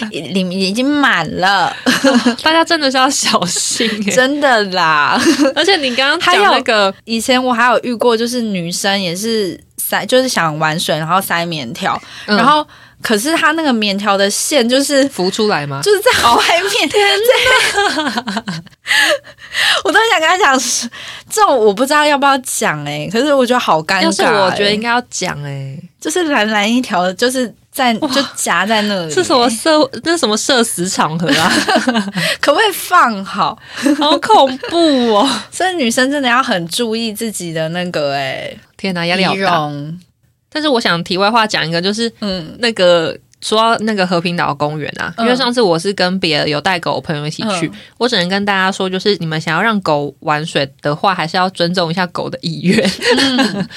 对，里面已经满了，大家真的是要小心哎、真的啦。而且你刚刚还有讲那个。以前我还有遇过，就是女生也是塞，就是想玩水，然后塞棉条，嗯。然后可是它那个棉条的线就是浮出来吗？就是在外面，天 我都很想跟他讲，这种我不知道要不要讲哎、可是我觉得好尴尬、要是我觉得应该该要讲哎、就是蓝蓝一条，就是在就夹在那里、是什么 社那什么社死场合啊，可不可以放好？好恐怖哦！所以女生真的要很注意自己的那个哎、天哪，压力好大。容，但是我想题外话讲一个，就是嗯。那个说到那个和平岛公园啊，嗯。因为上次我是跟别的有带狗的朋友一起去，嗯。我只能跟大家说，就是你们想要让狗玩水的话，还是要尊重一下狗的意愿。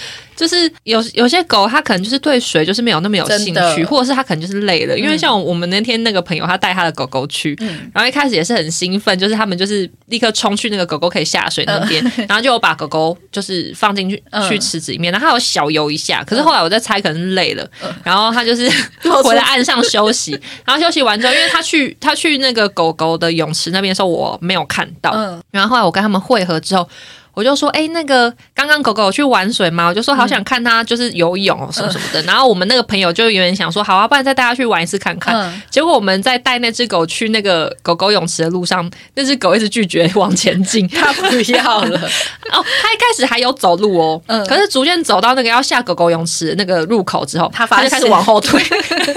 嗯就是有有些狗，它可能就是对水就是没有那么有兴趣，或者是它可能就是累了。因为像我们那天那个朋友，他带他的狗狗去，嗯。然后一开始也是很兴奋，就是他们就是立刻冲去那个狗狗可以下水那边，然后就有把狗狗就是放进去、嗯。去池子里面，然后它有小游一下，可是后来我在猜可能是累了，然后它就是 回来岸上休息，然后休息完之后，因为他去他去那个狗狗的泳池那边的时候，我没有看到，嗯。然后后来我跟他们会合之后。我就说，哎、那个刚刚狗狗有去玩水吗？我就说好想看它就是游泳哦什么什么的。然后我们那个朋友就有点想说，好啊，不然再带它去玩一次看看。嗯，结果我们在带那只狗去那个狗狗泳池的路上，那只狗一直拒绝往前进。它不要了，哦，它一开始还有走路哦，嗯可是逐渐走到那个要下狗狗泳池那个入口之后，它发它就开始往后退，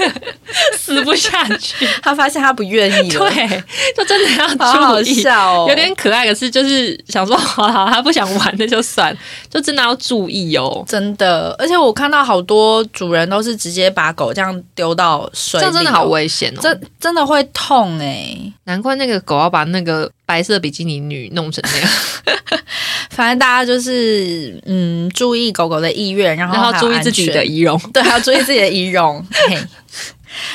死不下去。它发现它不愿意了，对，就真的要好好注意。笑哦，有点可爱，可是就是想说，好好，他不想玩那就算，就真的要注意哦。真的，而且我看到好多主人都是直接把狗这样丢到水里，这样真的好危险哦！真真的会痛哎、难怪那个狗要把那个白色比基尼女弄成那样，反正大家就是嗯，注意狗狗的意愿，然后然后注意自己的仪容。对，还要注意自己的仪容。嘿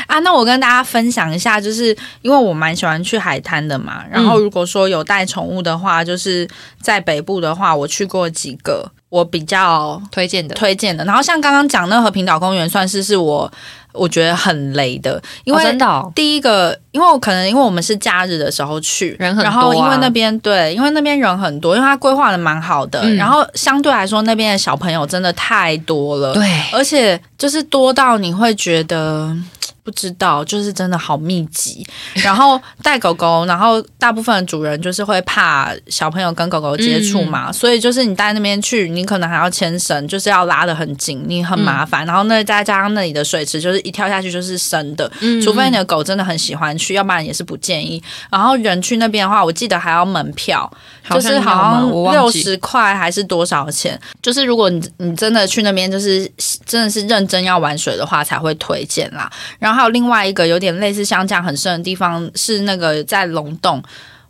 啊，那我跟大家分享一下，就是因为我蛮喜欢去海滩的嘛。然后如果说有带宠物的话，就是在北部的话，我去过几个我比较推荐的，推荐的。然后像刚刚讲那个和平岛公园，算是是我我觉得很雷的，因为第一个，因为我可能因为我们是假日的时候去，人很多啊。然后因为那边对，因为那边人很多，因为它规划的蛮好的，嗯。然后相对来说那边的小朋友真的太多了，对，而且就是多到你会觉得。不知道，就是真的好密集。然后带狗狗，然后大部分的主人就是会怕小朋友跟狗狗接触嘛，嗯所以就是你带那边去，你可能还要牵绳，就是要拉的很紧，你很麻烦。然后那再加上那里的水池，就是一跳下去就是深的，嗯除非你的狗真的很喜欢去，要不然也是不建议。然后人去那边的话，我记得还要门票，就是好像六十块还是多少钱？就是如果你你真的去那边，就是真的是认真要玩水的话，才会推荐啦。然后还有另外一个有点类似像这样很深的地方，是那个在龙洞。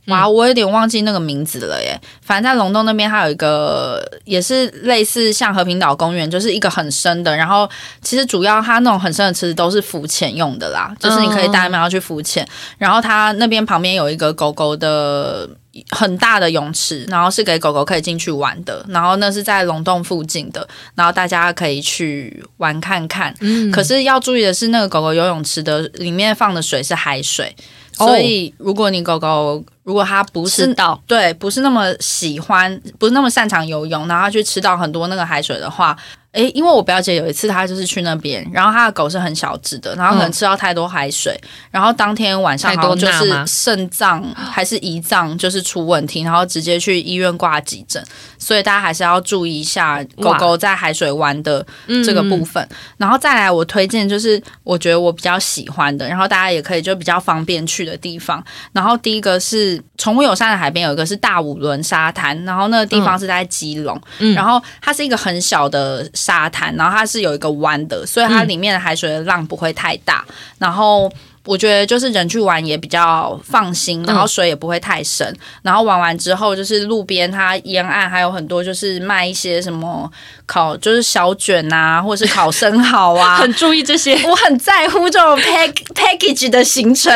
哇，我有点忘记那个名字了耶。反正在龙洞那边，它有一个也是类似像和平岛公园，就是一个很深的。然后其实主要它那种很深的池子都是浮潜用的啦，就是你可以带他们要去浮潜。然后它那边旁边有一个狗狗的很大的泳池，然后是给狗狗可以进去玩的。然后那是在龙洞附近的，然后大家可以去玩看看。嗯可是要注意的是，那个狗狗游泳池的里面放的水是海水，哦所以如果你狗狗如果它不是到对不是那么喜欢，不是那么擅长游泳，然后它去吃到很多那个海水的话，诶，因为我表姐有一次她就是去那边，然后她的狗是很小只的，然后可能吃到太多海水，然后当天晚上太好像就是肾脏 还是胰脏就是出问题，然后直接去医院挂急诊，所以大家还是要注意一下狗狗在海水玩的这个部嗯分。然后再来，我推荐就是我觉得我比较喜欢的，然后大家也可以就比较方便去的地方。然后第一个是宠物友善的海边有一个是大五轮沙滩，然后那个地方是在基隆，嗯然后它是一个很小的沙滩，然后它是有一个弯的，所以它里面的海水的浪不会太大，然后。我觉得就是人去玩也比较放心，然后水也不会太深。然后玩完之后，就是路边它沿岸还有很多就是卖一些什么烤，就是小卷啊，或者是烤生蚝啊，很注意这些。我很在乎这种 pack package 的行程，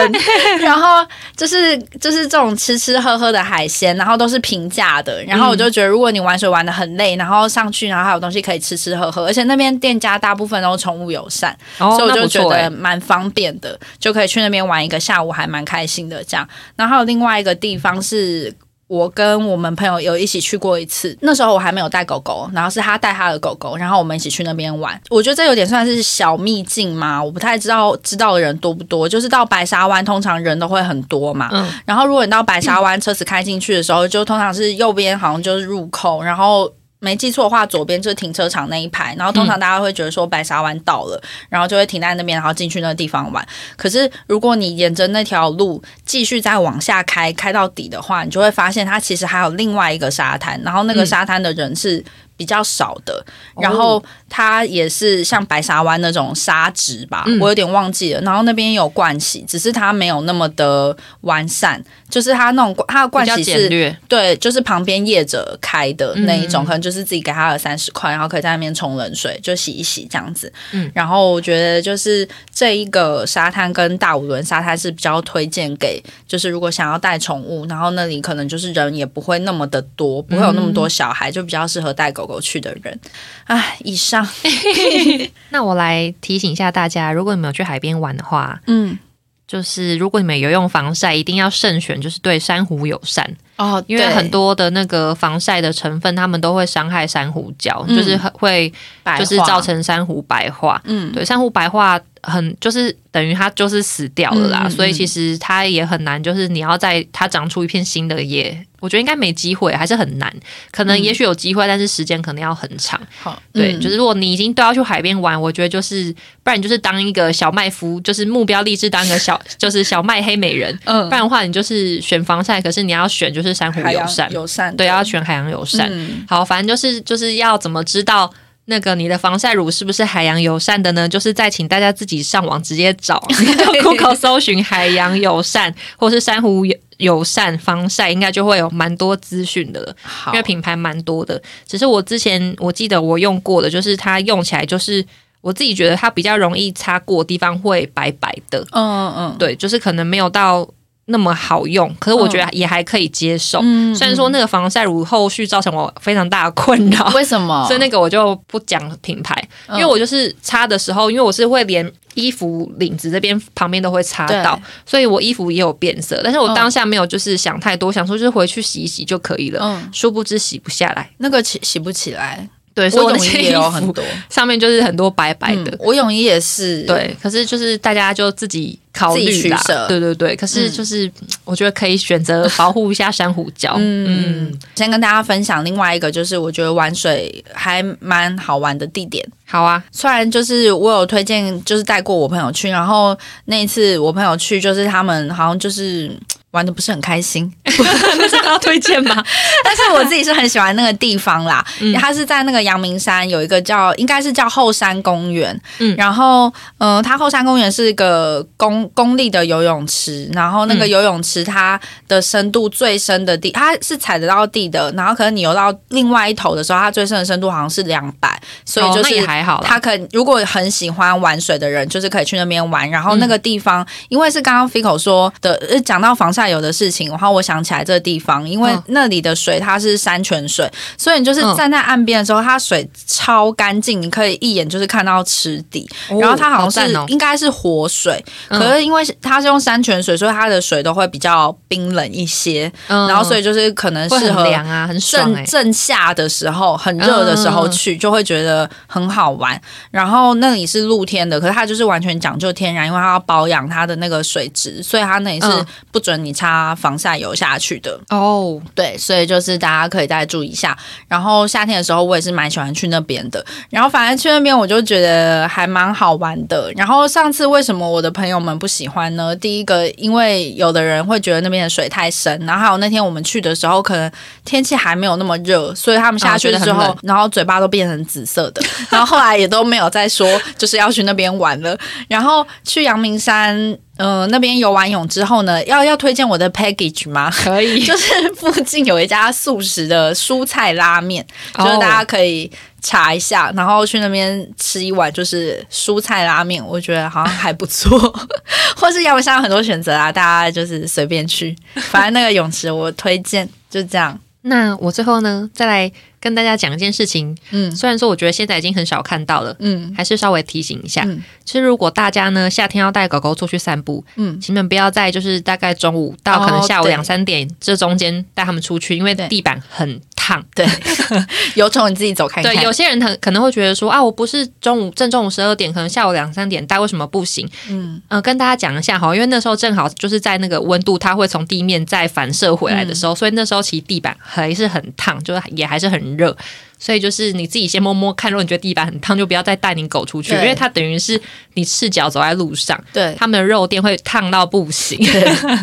然后就是就是这种吃吃喝喝的海鲜，然后都是平价的，然后我就觉得如果你玩水玩的很累，然后上去然后还有东西可以吃吃喝喝，而且那边店家大部分都是宠物友善，哦所以我就觉得蛮方便的，就可以去那边玩一个下午，还蛮开心的这样。然后还有另外一个地方是。我跟我们朋友有一起去过一次，那时候我还没有带狗狗，然后是他带他的狗狗，然后我们一起去那边玩。我觉得这有点算是小秘境嘛，我不太知道知道的人多不多。就是到白沙湾，通常人都会很多嘛，嗯然后如果你到白沙湾，车子开进去的时候，就通常是右边好像就是入口，然后。没记错的话，左边就是停车场那一排，然后通常大家会觉得说白沙湾到了，然后就会停在那边，然后进去那个地方玩。可是如果你沿着那条路继续再往下开，开到底的话，你就会发现它其实还有另外一个沙滩，然后那个沙滩的人是比较少的，然后它也是像白沙湾那种沙质吧，嗯。我有点忘记了。然后那边有盥洗，只是它没有那么的完善，就是它那种它的比较盥洗是对，就是旁边业者开的那一种，嗯。可能就是自己给他了三十块，然后可以在那边冲冷水，就洗一洗这样子。嗯。然后我觉得就是这一个沙滩跟大五轮沙滩是比较推荐给，就是如果想要带宠物，然后那里可能就是人也不会那么的多，不会有那么多小孩，就比较适合带狗狗去的人。啊，以上，那我来提醒一下大家，如果你们有去海边玩的话，嗯，就是如果你们有用防晒，一定要慎选，就是对珊瑚友善，哦，因为很多的那个防晒的成分，它们都会伤害珊瑚礁，嗯就是很会白就是造成珊瑚白化。嗯对，珊瑚白化很就是等于它就是死掉了啦，嗯嗯所以其实它也很难，就是你要在它长出一片新的叶，我觉得应该没机会，还是很难。可能也许有机会，但是时间可能要很长。好，对，嗯就是如果你已经都要去海边玩，我觉得就是不然你就是当一个小麦夫，就是目标立志当一个小就是小麦黑美人。嗯不然的话，你就是选防晒，可是你要选就是珊瑚友善，友善，对，要选海洋友善。嗯好，反正就是就是要怎么知道那个你的防晒乳是不是海洋友善的呢？就是再请大家自己上网直接找，就 Google 搜寻海洋友善或是珊瑚友友善防晒，应该就会有蛮多资讯的了。因为品牌蛮多的。只是我之前我记得我用过的，就是它用起来就是我自己觉得它比较容易擦过的地方会白白的，嗯嗯对，就是可能没有到那么好用，可是我觉得也还可以接受。嗯虽然说那个防晒乳后续造成我非常大的困扰，为什么？所以那个我就不讲品牌，因为我就是擦的时候，因为我是会连衣服领子这边旁边都会擦到，所以我衣服也有变色。但是我嗯当下没有就是想太多，想说就是回去洗一洗就可以了。嗯，殊不知洗不下来，那个洗洗不起来，对，所以我泳衣也有很多，上面就是很多白白的。嗯我泳衣也是，对，可是就是大家就自己考虑啦取舍，对对对。可是就是、我觉得可以选择保护一下珊瑚礁，嗯嗯，先跟大家分享另外一个，就是我觉得玩水还蛮好玩的地点。好啊，虽然就是我有推荐，就是带过我朋友去，然后那一次我朋友去，就是他们好像就是玩的不是很开心。那这样要推荐吗？但是我自己是很喜欢那个地方啦，嗯它是在那个阳明山有一个叫应该是叫后山公园，嗯然后呃，它后山公园是一个公公立的游泳池，然后那个嗯游泳池它的深度最深的地，它是踩得到地的，然后可能你游到另外一头的时候，它最深的深度好像是两百，所以就是也还好啦。他可如果很喜欢玩水的人，就是可以去那边玩。然后那个地方，因为是刚刚 Fico 说的，呃讲到防晒油的事情，然后我想起来这个地方，因为嗯那里的水它是山泉水，所以你就是嗯站在岸边的时候，它水超干净，你可以一眼就是看到池底。哦然后它好像是、应该是活水，嗯可是因为它是用山泉水，所以它的水都会比较冰冷一些。嗯然后所以就是可能会适合很凉啊，很爽哎、正正夏的时候，很热的时候嗯去，就会觉得很好玩。然后那里是露天的，可是它就是完全讲究天然，因为它要保养它的那个水质，所以它那里是嗯不准你擦防晒油下去的。哦，对，所以就是大家可以再注意一下。然后夏天的时候，我也是蛮喜欢去那边的。然后反正去那边，我就觉得还蛮好玩的。然后上次为什么我的朋友们不喜欢呢？第一个，因为有的人会觉得那边的水太深，然后还有那天我们去的时候，可能天气还没有那么热，所以他们下去之后，哦觉得很冷然后嘴巴都变成紫色的。然后后来也都没有再说就是要去那边玩了。然后去阳明山。呃，那边游完泳之后呢，要要推荐我的 package 吗？可以，就是附近有一家素食的蔬菜拉面，哦就是大家可以查一下，然后去那边吃一碗就是蔬菜拉面，我觉得好像还不错。或是阳明山有很多选择啊，大家就是随便去，反正那个泳池我推荐，就这样。那我最后呢，再来跟大家讲一件事情。嗯。虽然说我觉得现在已经很少看到了，嗯。还是稍微提醒一下。嗯。就是如果大家呢夏天要带狗狗出去散步，嗯，请你们不要在就是大概中午到可能下午两三点这中间带他们出去，因为地板很烫。对，有种你自己走看看。对，有些人他可能会觉得说啊，我不是中午正中午十二点，可能下午两三点待，为什么不行？嗯呃，跟大家讲一下哈，因为那时候正好就是在那个温度，它会从地面再反射回来的时候，所以那时候其实地板还是很烫，就是也还是很热。所以就是你自己先摸摸看，如果你觉得地板很烫，就不要再带你狗出去，因为它等于是你赤脚走在路上，对它们的肉垫会烫到不行。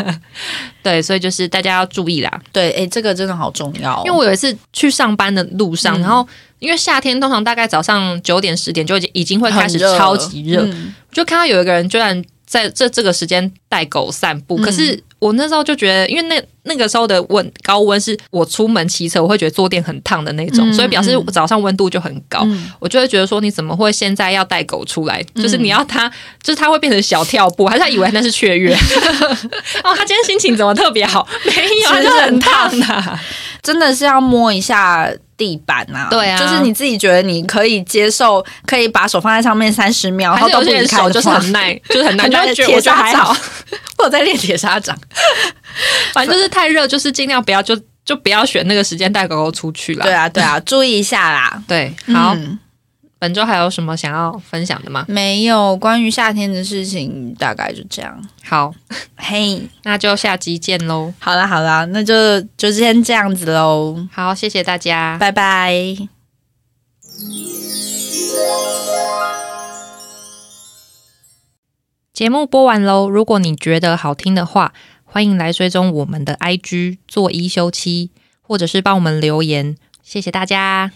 对，所以就是大家要注意啦。对，哎，这个真的好重要哦。因为我有一次去上班的路上，嗯然后因为夏天通常大概早上九点十点就已经已经会开始超级热，嗯就看到有一个人居然在这这个时间带狗散步，嗯可是我那时候就觉得，因为那那个时候的温高温是我出门骑车我会觉得坐垫很烫的那种，嗯所以表示嗯早上温度就很高。嗯我就会觉得说，你怎么会现在要带狗出来？嗯就是你要它，就是它会变成小跳步，还是他以为那是雀跃？哦，他今天心情怎么特别好？没有，它就是很烫的。真的是要摸一下地板啊，对啊就是你自己觉得你可以接受，可以把手放在上面三十秒，然后都不离开就是很耐，就是很耐，就会觉得铁我觉得还好砂掌。我有在练铁砂掌，反正就是太热，就是尽量不要就就不要选那个时间带狗狗出去了。对啊对啊，注意一下啦。对，好，嗯本周还有什么想要分享的吗？没有关于夏天的事情，大概就这样。好，嘿，那就下集见喽。好啦好啦，那就就先这样子喽，好，谢谢大家，拜拜。节目播完喽。如果你觉得好听的话，欢迎来追踪我们的 IG 做一休七，或者是帮我们留言。谢谢大家。